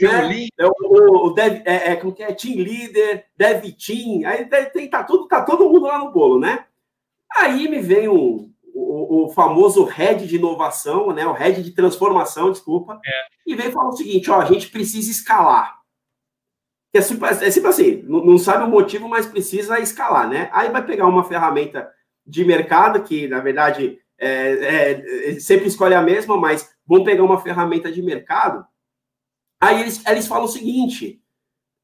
né? é, o, o dev, é, é, como que é? Team Leader, Dev Team, aí tem, tá, tudo, tá todo mundo lá no bolo, né? Aí me vem um, o, o, famoso head de inovação, né? O head de transformação, desculpa, é. e vem falar o seguinte: ó, a gente precisa escalar é sempre, é sempre assim, não, não, sabe o motivo, mas precisa escalar, né? Aí vai pegar uma ferramenta de mercado, que na verdade é, é, é, sempre escolhe a mesma, mas vão pegar uma ferramenta de mercado. Aí eles, eles falam o seguinte: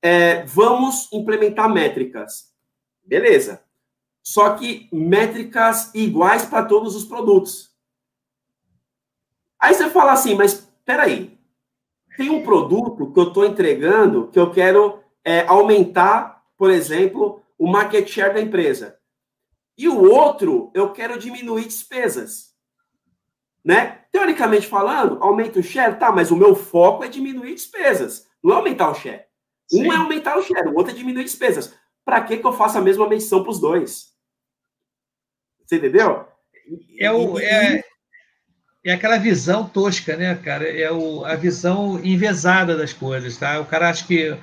é, vamos implementar métricas. Beleza. só que métricas iguais para todos os produtos. Aí você fala assim, mas peraí, tem um produto que eu estou entregando que eu quero é, aumentar, por exemplo, o market share da empresa. E o outro, eu quero diminuir despesas. Né? Teoricamente falando, aumenta o share, tá, mas o meu foco é diminuir despesas, não é aumentar o share. Sim. Um é aumentar o share, o outro é diminuir despesas. Para que, que eu faço a mesma medição para os dois? Você entendeu? É, o, é, é aquela visão tosca, né, cara? É o, a visão envesada das coisas, tá? O cara acha que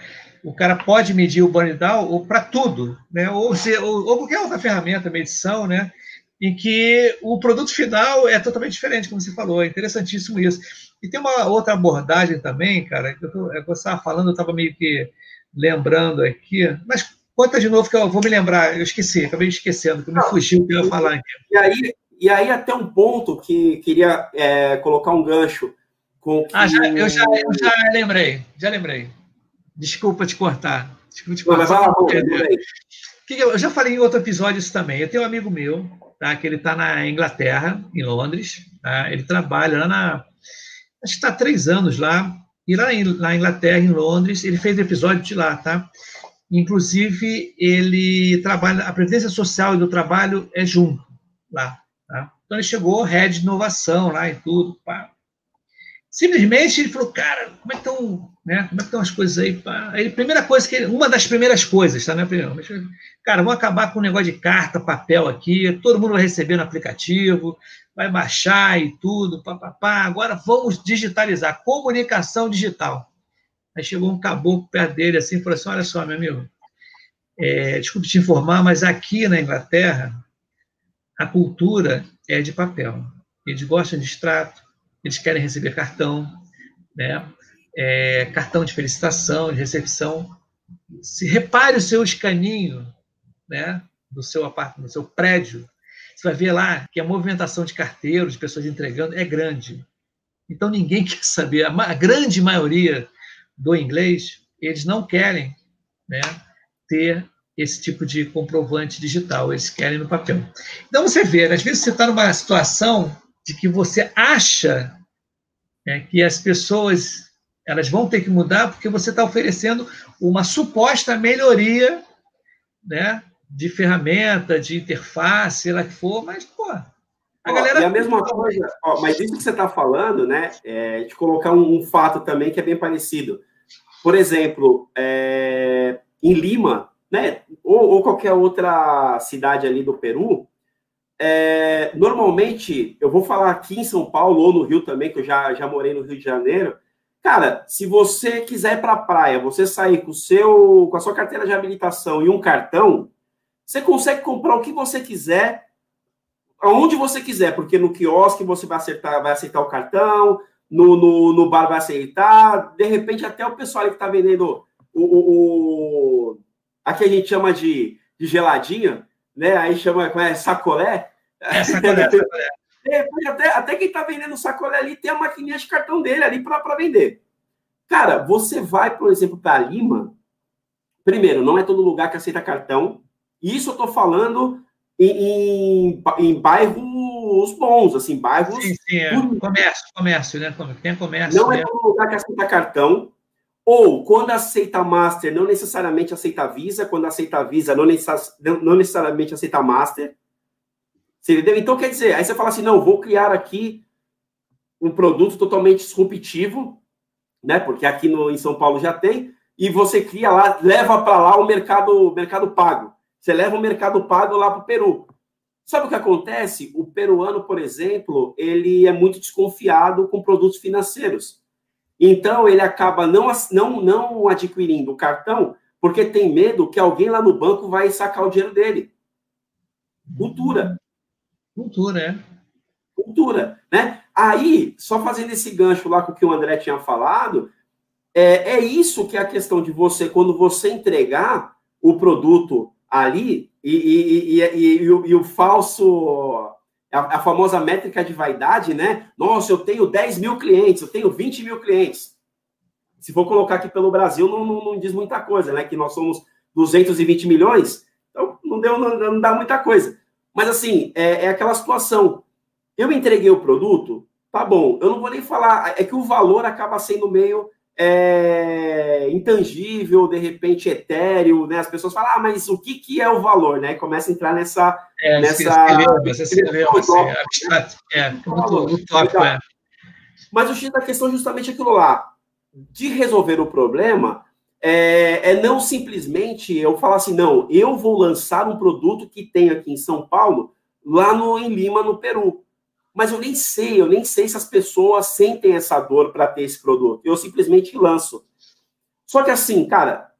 o cara pode medir o burn down para tudo, né? Ou, se, ou, ou qualquer outra ferramenta, medição, né? Em que o produto final é totalmente diferente, como você falou. É interessantíssimo isso. E tem uma outra abordagem também, cara, que eu, tô, eu estava falando, eu estava meio que lembrando aqui, mas conta de novo que eu vou me lembrar, eu esqueci, acabei esquecendo, que me fugiu o que eu ia falar aqui. E aí, e aí até um ponto que queria é, colocar um gancho com que... Ah, já, eu, já, eu já lembrei, já lembrei. Desculpa te cortar. Desculpa te cortar. Não, eu já falei em outro episódio isso também. Eu tenho um amigo meu, tá, que ele está na Inglaterra, em Londres. Tá, ele trabalha lá na. Acho que está três anos lá. E lá na Inglaterra, em Londres, ele fez episódio de lá, tá? Inclusive, ele trabalha. A previdência social e do trabalho é junto lá. Tá? Então, ele chegou, head de inovação lá e tudo. Pá. Simplesmente ele falou, cara, como é que estão, né? Como é que estão as coisas aí? Aí, primeira coisa que uma das primeiras coisas, tá, né? Cara, vamos acabar com o negócio de carta, papel aqui, todo mundo vai receber no aplicativo, vai baixar e tudo, papapá. Agora vamos digitalizar, comunicação digital. Aí chegou um caboclo perto dele assim e falou assim: olha só, meu amigo, é, desculpe te informar, mas aqui na Inglaterra a cultura é de papel. Eles gostam de extrato, eles querem receber cartão, né? É, cartão de felicitação, de recepção. Se repare o seu escaninho, né? Do seu apartamento, do seu prédio, você vai ver lá que a movimentação de carteiros, de pessoas entregando, é grande. Então ninguém <laughs> quer saber. A, grande maioria do inglês, eles não querem né, ter esse tipo de comprovante digital, eles querem no papel. Então você vê, às vezes você está numa situação de que você acha né, que as pessoas elas vão ter que mudar porque você está oferecendo uma suposta melhoria né, de ferramenta, de interface, sei lá que for, mas, pô, a ó, galera... E a mesma coisa, ó, mas isso que você está falando, né, é de colocar um, um, fato também que é bem parecido. Por exemplo, é, em Lima, né, ou, ou qualquer outra cidade ali do Peru, é, normalmente, eu vou falar aqui em São Paulo ou no Rio também, que eu já, já morei no Rio de Janeiro. Cara, se você quiser ir para a praia, você sair com, seu, com a sua carteira de habilitação e um cartão, você consegue comprar o que você quiser, aonde você quiser, porque no quiosque você vai, acertar, vai aceitar o cartão, no, no, no bar vai aceitar, de repente até o pessoal que está vendendo o, o, o, aqui a gente chama de, de geladinho, né? Aí chama como é, sacolé, é, sacolé, <laughs> sacolé. É, até, até quem está vendendo sacolé ali tem a maquininha de cartão dele ali para vender. Cara, você vai, por exemplo, para Lima. Primeiro, não é todo lugar que aceita cartão. Isso eu estou falando em, em, em, bairros bons, assim, bairros. Sim, sim, é. comércio, comércio, né? Tem comércio. Não é né? é todo lugar que aceita cartão. Ou, quando aceita Master, não necessariamente aceita Visa. Quando aceita Visa, não, necess... não necessariamente aceita Master. Você entendeu? Então, quer dizer, aí você fala assim, não, vou criar aqui um produto totalmente disruptivo, né? Porque aqui no, em São Paulo já tem, e você cria lá, leva para lá o mercado, mercado pago. Você leva o mercado pago lá para o Peru. Sabe o que acontece? O peruano, por exemplo, ele é muito desconfiado com produtos financeiros. Então, ele acaba não, não, não adquirindo o cartão porque tem medo que alguém lá no banco vai sacar o dinheiro dele. Cultura. Cultura, é. Cultura, né? Aí, só fazendo esse gancho lá com o que o André tinha falado, é, é isso que é a questão de você, quando você entregar o produto ali e, e, e, e o, o, falso, a, a, famosa métrica de vaidade, né? Nossa, eu tenho 10 mil clientes, eu tenho 20 mil clientes. Se for colocar aqui pelo Brasil, não, não, não diz muita coisa, né? Que nós somos 220 milhões, então não deu, não, não dá muita coisa. Mas assim, é, é aquela situação. Eu entreguei o produto, tá bom. Eu não vou nem falar, é que o valor acaba sendo meio é, intangível, de repente etéreo, né? As pessoas falam, ah, mas o que, que é o valor, né? Começa a entrar nessa. É, nessa você se lembra, assim, é, muito utópico, é. Mas o X da questão é justamente aquilo lá, de resolver o problema, é, é, não simplesmente eu falar assim, não, eu vou lançar um produto que tem aqui em São Paulo, lá no, em Lima, no Peru. Mas eu nem sei, eu nem sei se as pessoas sentem essa dor para ter esse produto. Eu simplesmente lanço. Só que assim, cara,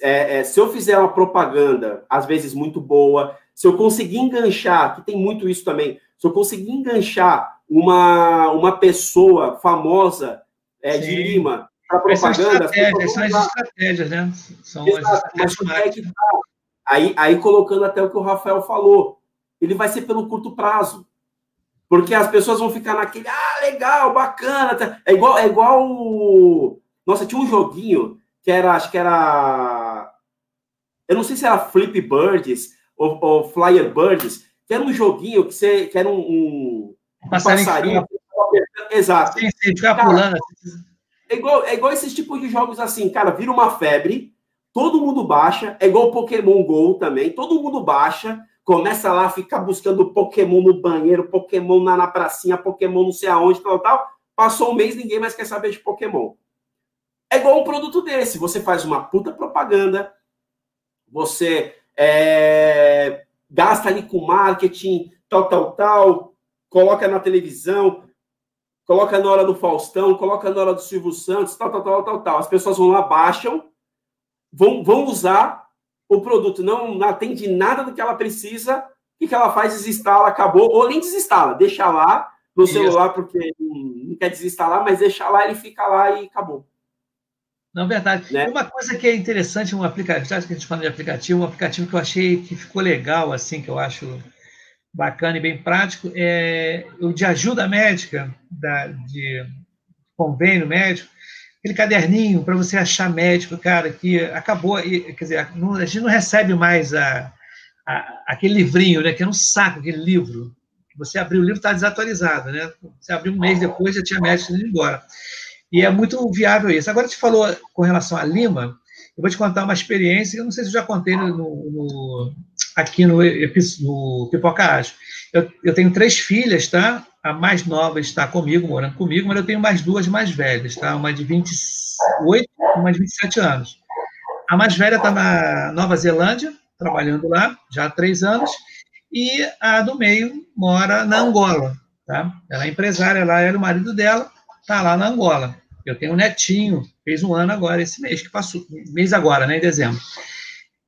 é, é, se eu fizer uma propaganda, às vezes muito boa, se eu conseguir enganchar, que tem muito isso também, se eu conseguir enganchar uma, uma pessoa famosa é, de Lima para propaganda. Estratégias, são as estratégias, né? São Exato, as estratégias. É tá. aí, aí colocando até o que o Rafael falou, ele vai ser pelo curto prazo. Porque as pessoas vão ficar naquele, ah, legal, bacana. Tá. É igual, é igual. Nossa, tinha um joguinho que era, acho que era. Eu não sei se era Flip Birds ou, ou Flyer Birds, que era um joguinho que, você, que era um, um, um passarinho. passarinho Exato. Sim, sim, ficar pulando. É igual, é igual esses tipos de jogos assim, cara, vira uma febre, todo mundo baixa, é igual Pokémon GO também, todo mundo baixa, começa lá a ficar buscando Pokémon no banheiro, Pokémon na, na pracinha, Pokémon não sei aonde, tal, tal. Passou um mês, ninguém mais quer saber de Pokémon. É igual um produto desse, você faz uma puta propaganda, você é, gasta ali com marketing, tal, tal, tal, coloca na televisão, coloca na hora do Faustão, coloca na hora do Silvio Santos, tal, tal, tal, tal, tal. As pessoas vão lá, baixam, vão, vão usar o produto, não, atende nada do que ela precisa, o que, que ela faz? Desinstala, acabou, ou nem desinstala, deixa lá no Isso. celular, porque não quer desinstalar, mas deixa lá, ele fica lá e acabou. Não, verdade. Né? Uma coisa que é interessante, um aplicativo, que a gente fala de aplicativo, um aplicativo que eu achei que ficou legal, assim, que eu acho bacana e bem prático, é o de ajuda médica, da, de convênio médico, aquele caderninho para você achar médico, cara, que acabou, quer dizer, não, a gente não recebe mais a, a, aquele livrinho, né, que é um saco, aquele livro. Você abriu o livro, está desatualizado, né? Você abriu um mês depois, já tinha médico indo embora. E é muito viável isso. Agora, te falou com relação a Lima, eu vou te contar uma experiência, eu não sei se eu já contei no, no aqui no, no Pipoca Ágil. Eu, eu tenho três filhas, tá? A mais nova está comigo, morando comigo, mas eu tenho mais duas mais velhas, tá? Uma de 28 e uma de 27 anos. A mais velha está na Nova Zelândia, trabalhando lá, já há três anos, e a do meio mora na Angola, tá? Ela é empresária lá, ela o marido dela está lá na Angola. Eu tenho um netinho, fez um ano agora, esse mês que passou, mês agora, né, em dezembro.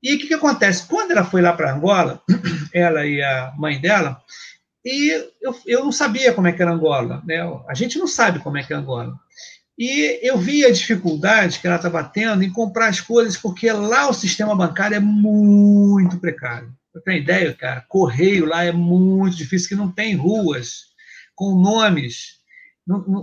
E o que, que acontece? Quando ela foi lá para Angola, <clears throat> ela e a mãe dela, e eu, eu não sabia como é que era Angola, né? A gente não sabe como é que é Angola. E eu vi a dificuldade que ela estava tendo em comprar as coisas, porque lá o sistema bancário é muito precário. Eu tenho ideia, cara, correio lá é muito difícil, que não tem ruas com nomes.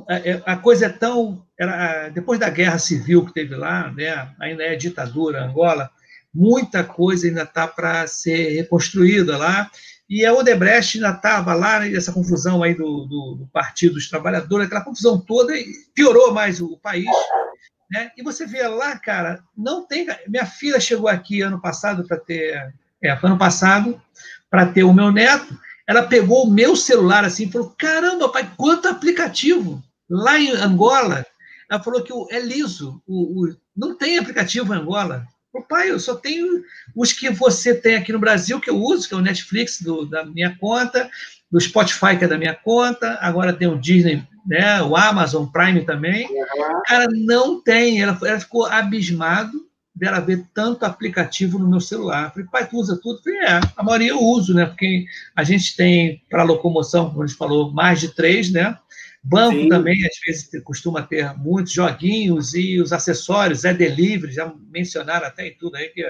É, é, a coisa é tão. Era, depois da guerra civil que teve lá, né, ainda é ditadura Angola, muita coisa ainda está para ser reconstruída lá. E a Odebrecht ainda estava lá, né, essa confusão aí do, do, do, Partido dos Trabalhadores, aquela confusão toda, piorou mais o, o país. Né? E você vê lá, cara, não tem. Minha filha chegou aqui ano passado para ter. É, ano passado, para ter o meu neto. Ela pegou o meu celular assim e falou: caramba, pai, quanto aplicativo! Lá em Angola, ela falou que é liso, o, o não tem aplicativo em Angola. Pai, eu só tenho os que você tem aqui no Brasil, que eu uso, que é o Netflix do, da minha conta, do Spotify, que é da minha conta, agora tem o Disney, né, o Amazon Prime também. Uhum. Cara, não tem. Ela, ela ficou abismado dela ver tanto aplicativo no meu celular. Falei, pai, tu usa tudo? Falei, é, a maioria eu uso, né? Porque a gente tem, para locomoção, como a gente falou, mais de três, né? Banco Sim. também, às vezes, costuma ter muitos joguinhos e os acessórios, Zé Delivery, já mencionaram até em tudo aí que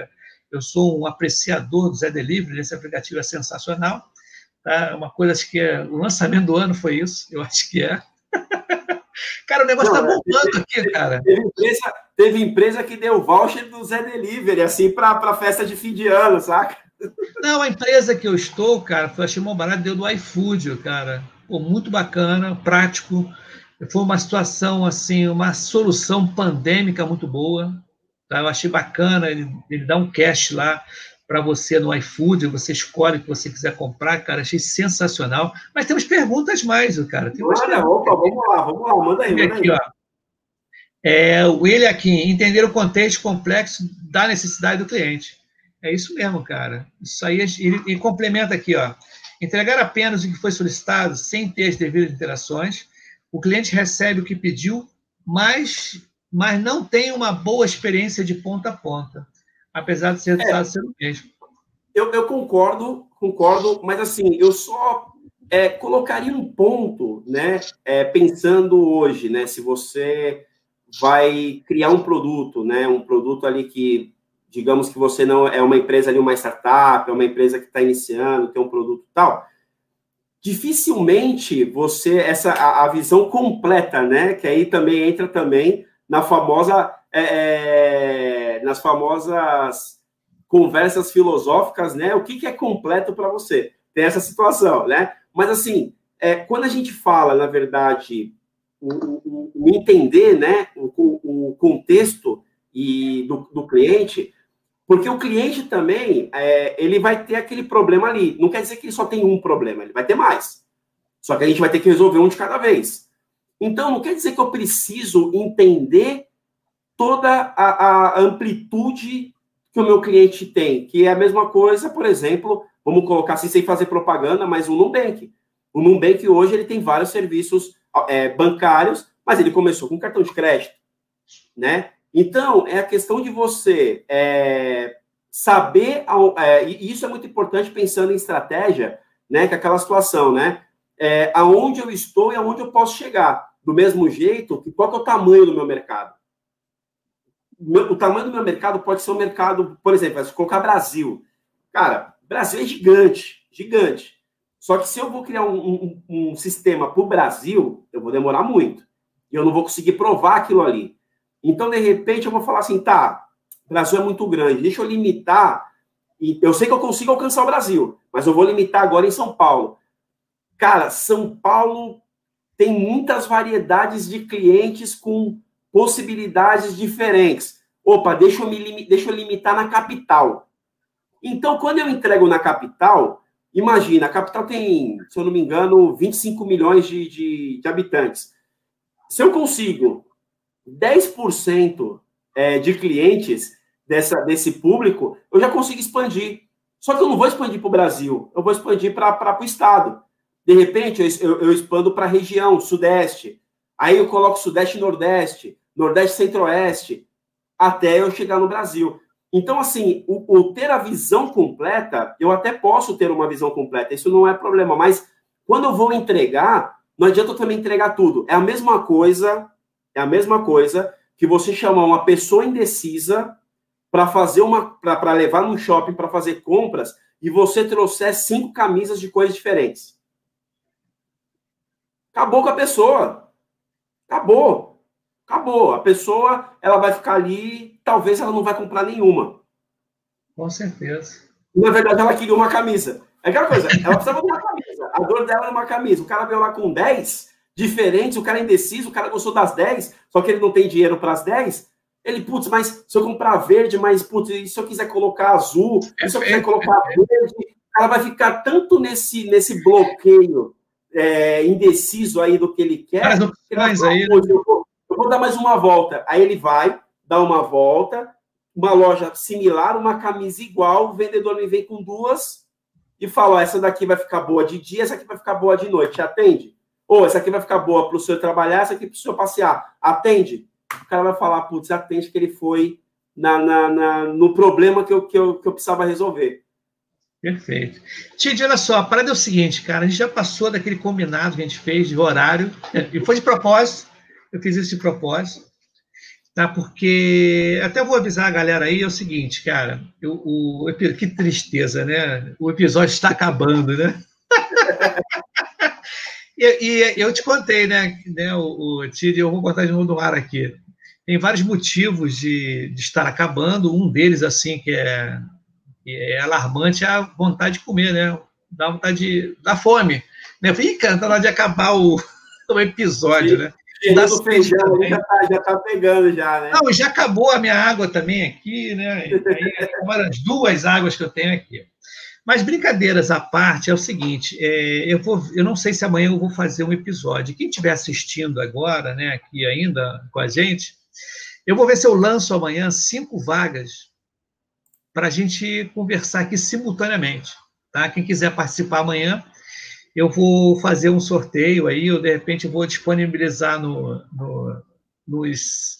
eu sou um apreciador do Zé Delivery, esse aplicativo é sensacional. Tá? Uma coisa, acho que é, o lançamento do ano foi isso, eu acho que é. <laughs> cara, o negócio está bombando aqui, cara. Teve empresa, teve empresa que deu voucher do Zé Delivery, assim, para festa de fim de ano, saca? Não, a empresa que eu estou, cara, foi achei mó barato, deu do iFood, cara. Pô, muito bacana, prático. Foi uma situação, assim, uma solução pandêmica muito boa. Tá? Eu achei bacana, ele, ele dá um cash lá para você no iFood, você escolhe o que você quiser comprar, cara, achei sensacional. Mas temos perguntas mais, cara. Tem Olha, opa, vamos lá, vamos lá, manda aí, manda aqui, aí. Ó. É, o William aqui, entender o contexto complexo da necessidade do cliente. É isso mesmo, cara. Isso aí, ele, ele complementa aqui, ó. Entregar apenas o que foi solicitado, sem ter as devidas interações, o cliente recebe o que pediu, mas, mas não tem uma boa experiência de ponta a ponta, apesar de ser resultado é, ser o mesmo. Eu, eu, concordo, concordo, mas assim, eu só é, colocaria um ponto, né? É, pensando hoje, né? Se você vai criar um produto, né? Um produto ali que, digamos que você não é uma empresa ali, uma startup, é uma empresa que está iniciando, tem um produto tal. Dificilmente você essa a, a, visão completa, né? Que aí também entra também na famosa é, é nas famosas conversas filosóficas, né? O que, que é completo para você? Tem essa situação, né? Mas assim, é, quando a gente fala, na verdade, o, o, entender né, o, o contexto e do, do, cliente, porque o cliente também é, ele vai ter aquele problema ali. Não quer dizer que ele só tem um problema, ele vai ter mais. Só que a gente vai ter que resolver um de cada vez. Então, não quer dizer que eu preciso entender toda a, a amplitude que o meu cliente tem, que é a mesma coisa, por exemplo, vamos colocar assim, sem fazer propaganda, mas o Nubank. O Nubank hoje ele tem vários serviços é, bancários, mas ele começou com cartão de crédito, né? Então, é a questão de você é, saber, é, e isso é muito importante pensando em estratégia, né? Que é aquela situação, né? É, aonde eu estou e aonde eu posso chegar. Do mesmo jeito, qual que é o tamanho do meu mercado? o tamanho do meu mercado pode ser um mercado, por exemplo, se colocar Brasil. Cara, Brasil é gigante, gigante. Só que se eu vou criar um, um, um sistema para o Brasil, eu vou demorar muito. E eu não vou conseguir provar aquilo ali. Então, de repente, eu vou falar assim, tá, o Brasil é muito grande, deixa eu limitar. E eu sei que eu consigo alcançar o Brasil, mas eu vou limitar agora em São Paulo. Cara, São Paulo tem muitas variedades de clientes com possibilidades diferentes. Opa, deixa eu, me, deixa eu limitar na capital. Então, quando eu entrego na capital, Imagina, a capital tem, se eu não me engano, 25 milhões de, de, de habitantes. Se eu consigo 10% é, de clientes dessa, desse público, eu já consigo expandir. Só que eu não vou expandir para o Brasil, eu vou expandir para o Estado. De repente, eu, eu, eu expando para a região, Sudeste. Aí eu coloco Sudeste e Nordeste, Nordeste Centro-Oeste, até eu chegar no Brasil. Então, assim, o, o, ter a visão completa, eu até posso ter uma visão completa, isso não é problema, mas quando eu vou entregar, não adianta eu também entregar tudo. É a mesma coisa, é a mesma coisa que você chamar uma pessoa indecisa para fazer uma. para levar num shopping para fazer compras e você trouxer cinco camisas de cores diferentes. Acabou com a pessoa. Acabou. Acabou. A pessoa, ela vai ficar ali, talvez ela não vai comprar nenhuma. Com certeza. Na verdade, ela queria uma camisa. É aquela coisa, ela precisava de uma camisa. A dor dela era uma camisa. O cara veio lá com 10 diferentes, o cara é indeciso, o cara gostou das 10, só que ele não tem dinheiro para as 10. Ele, putz, mas se eu comprar verde, mas, putz, e se eu quiser colocar azul, e se eu quiser colocar verde, ela vai ficar tanto nesse, nesse bloqueio é, indeciso aí do que ele quer. As opções aí. Né? Eu vou, vou dar mais uma volta. Aí ele vai, dá uma volta, uma loja similar, uma camisa igual, o vendedor me vem com duas e fala: ó, essa daqui vai ficar boa de dia, essa aqui vai ficar boa de noite. Atende? Ou essa aqui vai ficar boa para o senhor trabalhar, essa aqui para o senhor passear. Atende? O cara vai falar: putz, atende que ele foi na, na, na, no problema que eu, que, eu, que eu precisava resolver. Perfeito. Tid, olha só, a parada é o seguinte, cara, a gente já passou daquele combinado que a gente fez de horário, <laughs> e foi de propósito, eu fiz isso de propósito, tá? Porque até vou avisar a galera aí é o seguinte, cara, eu, o, que tristeza, né? O episódio está acabando, né? <laughs> e, e, eu te contei, né? né o, o Tiri, eu vou contar de novo no ar aqui. Tem vários motivos de, de estar acabando. Um deles, assim, que é é alarmante a vontade de comer, né? Dá vontade de. dá fome. Né? Ih, cara, tá na hora de acabar o, <laughs> o episódio, Sim. né? Dá feijão já tá, já tá pegando já, né? Não, já acabou a minha água também aqui, né? Aí, <laughs> uma das duas águas que eu tenho aqui. Mas brincadeiras à parte, é o seguinte, é, eu, vou, eu não sei se amanhã eu vou fazer um episódio. Quem estiver assistindo agora, né, aqui ainda com a gente, eu vou ver se eu lanço amanhã cinco vagas para a gente conversar aqui simultaneamente. Tá? Quem quiser participar amanhã, eu vou fazer um sorteio aí, eu de repente vou disponibilizar no, no, nos,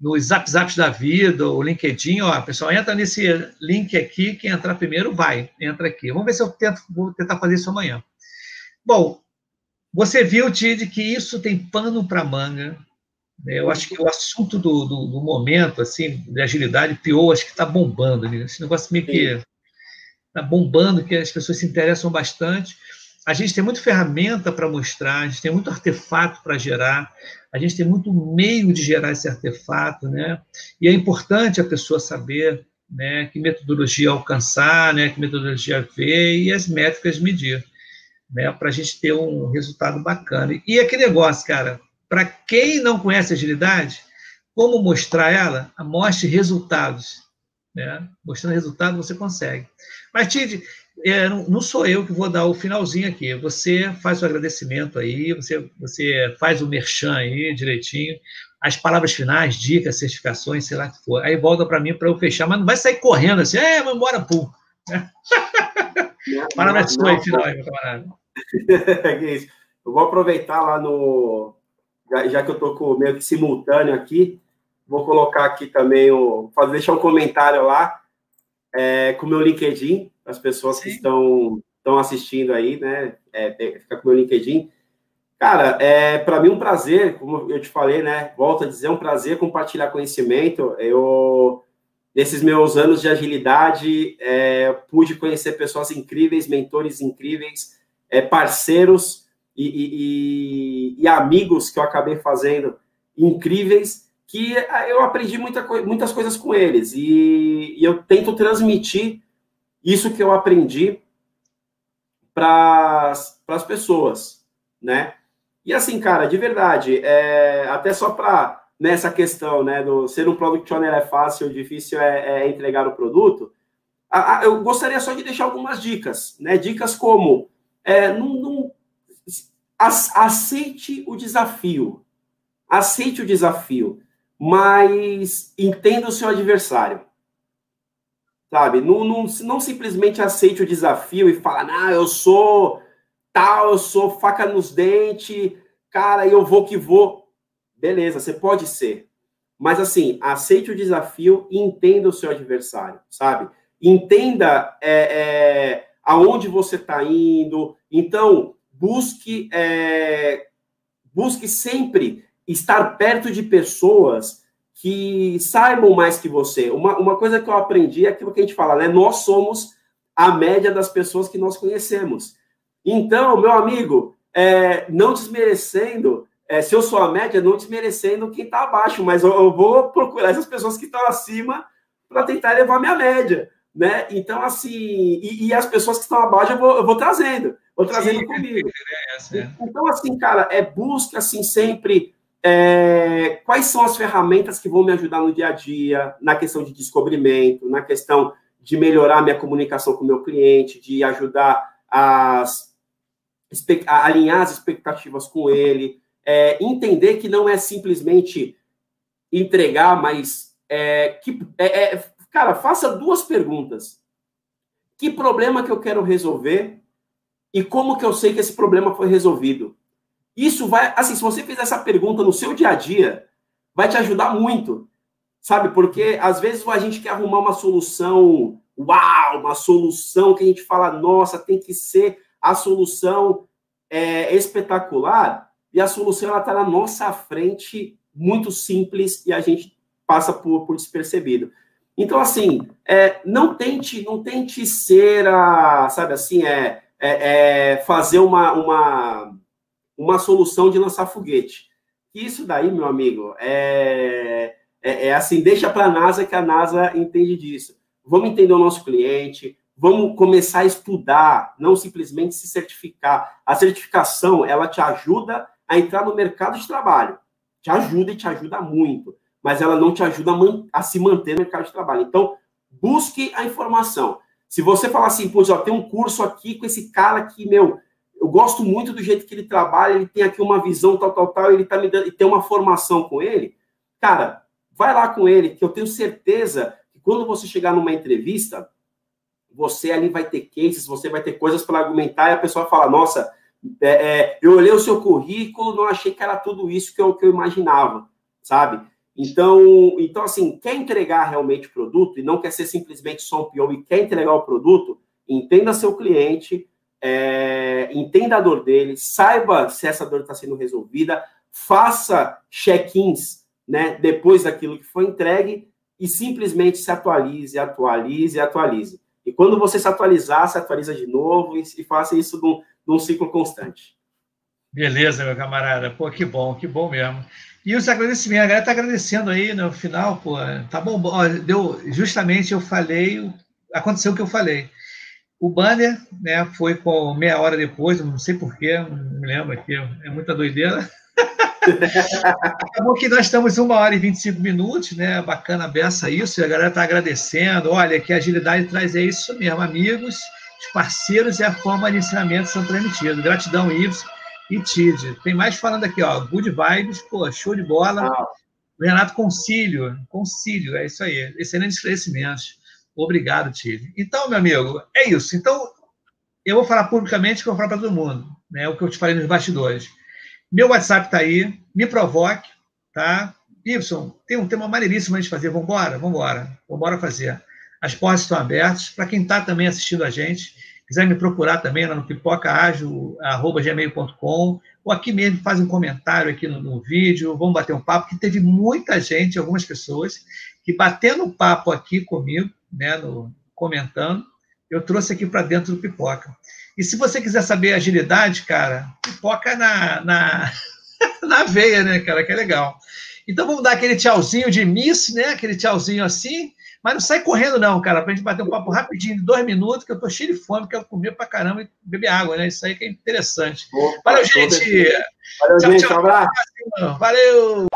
nos Zap Zaps da vida, o LinkedIn, ó, pessoal, entra nesse link aqui, quem entrar primeiro vai, entra aqui. Vamos ver se eu tento, vou tentar fazer isso amanhã. Bom, você viu, Tid, que isso tem pano para manga, né? Eu acho que o assunto do, do, do momento, assim, de agilidade, pior, acho que está bombando. Né? Esse negócio meio que está bombando, que as pessoas se interessam bastante. A gente tem muita ferramenta para mostrar, a gente tem muito artefato para gerar, a gente tem muito meio de gerar esse artefato, né? E é importante a pessoa saber né, que metodologia alcançar, né, que metodologia ver e as métricas medir, né, para a gente ter um resultado bacana. E aquele negócio, cara, para quem não conhece agilidade, como mostrar ela? Mostre resultados. Né? Mostrando resultado, você consegue. Mas, Tid, é, não sou eu que vou dar o finalzinho aqui. Você faz o agradecimento aí, você, você faz o merchan aí direitinho, as palavras finais, dicas, certificações, sei lá o que for. Aí volta para mim para eu fechar, mas não vai sair correndo assim, é, vamos embora, pum. <laughs> Palavra sua aí, final aí, meu camarada. <laughs> eu vou aproveitar lá no, já, já que eu estou com meio que simultâneo aqui, vou colocar aqui também, o, fazer, deixar um comentário lá é, com o meu LinkedIn, as pessoas Sim. que estão, estão assistindo aí, né? É, fica com o meu LinkedIn. Cara, é para mim um prazer, como eu te falei, né? Volto a dizer, é um prazer compartilhar conhecimento. Eu, nesses meus anos de agilidade, é, pude conhecer pessoas incríveis, mentores incríveis, é, parceiros e, e, e, amigos que eu acabei fazendo incríveis, que eu aprendi muita, muitas coisas com eles. E, e eu tento transmitir isso que eu aprendi para as pessoas, né? E assim, cara, de verdade, é, até só para nessa questão, né, do ser um product owner é fácil, difícil é, é entregar o produto, a, a, eu gostaria só de deixar algumas dicas, né? Dicas como é, não, não, aceite o desafio. Aceite o desafio, mas entenda o seu adversário. Sabe? Não, não, não simplesmente aceite o desafio e fala, ah, eu sou tal, eu sou faca nos dentes, cara, eu vou que vou. Beleza, você pode ser. Mas assim, aceite o desafio e entenda o seu adversário, sabe? Entenda é, é, aonde você está indo. Então, busque, é, busque sempre estar perto de pessoas que saibam mais que você. Uma, uma coisa que eu aprendi é aquilo que a gente fala, né? Nós somos a média das pessoas que nós conhecemos. Então, meu amigo, é, não desmerecendo, é, se eu sou a média, não desmerecendo quem está abaixo, mas eu, eu, vou procurar essas pessoas que estão acima para tentar levar minha média, né? Então, assim, e, e, as pessoas que estão abaixo eu vou, eu vou trazendo vou trazendo Sim, comigo. É, é. Então, assim, cara, é busca, assim, sempre é, quais são as ferramentas que vão me ajudar no dia a dia, na questão de descobrimento, na questão de melhorar minha comunicação com o meu cliente, de ajudar as, a alinhar as expectativas com ele, é, entender que não é simplesmente entregar, mas é, que, é, é, cara, faça duas perguntas. Que problema que eu quero resolver e como que eu sei que esse problema foi resolvido? Isso vai, assim, se você fizer essa pergunta no seu dia a dia, vai te ajudar muito, sabe? Porque às vezes a gente quer arrumar uma solução, uau, uma solução que a gente fala, nossa, tem que ser a solução é, espetacular, e a solução está na nossa frente, muito simples, e a gente passa por, por despercebido. Então, assim, é, não tente, não tente ser a, sabe assim, é, é, é fazer uma, uma, uma solução de lançar foguete. Isso daí, meu amigo, é, é, é assim, deixa para a NASA que a NASA entende disso. vamos entender o nosso cliente, vamos começar a estudar, não simplesmente se certificar. A certificação, ela te ajuda a entrar no mercado de trabalho. Te ajuda e te ajuda muito, mas ela não te ajuda a, a se manter no mercado de trabalho. Então, busque a informação. Se você falar assim, pô, ó, tem um curso aqui com esse cara que, meu, eu gosto muito do jeito que ele trabalha, ele tem aqui uma visão tal, tal, tal, ele tá me dando, e tem uma formação com ele, cara, vai lá com ele, que eu tenho certeza que quando você chegar numa entrevista, você ali vai ter cases, você vai ter coisas para argumentar, e a pessoa fala, nossa, é, é, eu olhei o seu currículo, não achei que era tudo isso que eu, que eu imaginava, sabe? Então, então, assim, quer entregar realmente produto e não quer ser simplesmente só um PO e quer entregar o produto, entenda seu cliente, é, entenda a dor dele, saiba se essa dor está sendo resolvida, faça check-ins né, depois daquilo que foi entregue e simplesmente se atualize, atualize, atualize. E quando você se atualizar, se atualiza de novo e, e faça isso num, num ciclo constante. Beleza, meu camarada. Pô, que bom, que bom mesmo. E os agradecimentos, a galera está agradecendo aí no final, pô, tá bom, deu, justamente eu falei, aconteceu o que eu falei. O banner, né, foi com meia hora depois, não sei porquê, não me lembro aqui, é muita doideira. Acabou que nós estamos uma hora e 25 minutos, né? Bacana beça isso, e a galera está agradecendo. Olha, que agilidade traz é isso mesmo, amigos, os parceiros e a forma de ensinamento são transmitidos. Gratidão, Ives e Tid. Tem mais falando aqui, ó. Good vibes, pô, show de bola. Ah. Renato Concílio, Concílio, é isso aí. Excelentes esclarecimentos. Obrigado, Tid. Então, meu amigo, é isso. Então, eu vou falar publicamente que eu vou falar para todo mundo, né? O que eu te falei nos bastidores. Meu WhatsApp está aí, me provoque, tá? Y, tem um tema maneiríssimo a gente fazer. Vamos embora? Vamos embora. Vamos embora fazer. As portas estão abertas. Para quem está também assistindo a gente, quiser me procurar também lá no pipocaágil.gmail.com ou aqui mesmo faz um comentário aqui no, no, vídeo, vamos bater um papo, que teve muita gente, algumas pessoas, que batendo papo aqui comigo, né, no, comentando, eu trouxe aqui para dentro do Pipoca. E se você quiser saber agilidade, cara, pipoca na, na, <laughs> na veia, né, cara, que é legal. Então vamos dar aquele tchauzinho de miss, né, aquele tchauzinho assim, mas não sai correndo, não, cara, para a gente bater um papo rapidinho, de dois minutos, que eu tô cheio de fome, quero comer pra caramba e beber água, né? Isso aí que é interessante. Opa, Valeu, gente! Valeu, tchau, gente. Tchau. Um abraço. Valeu!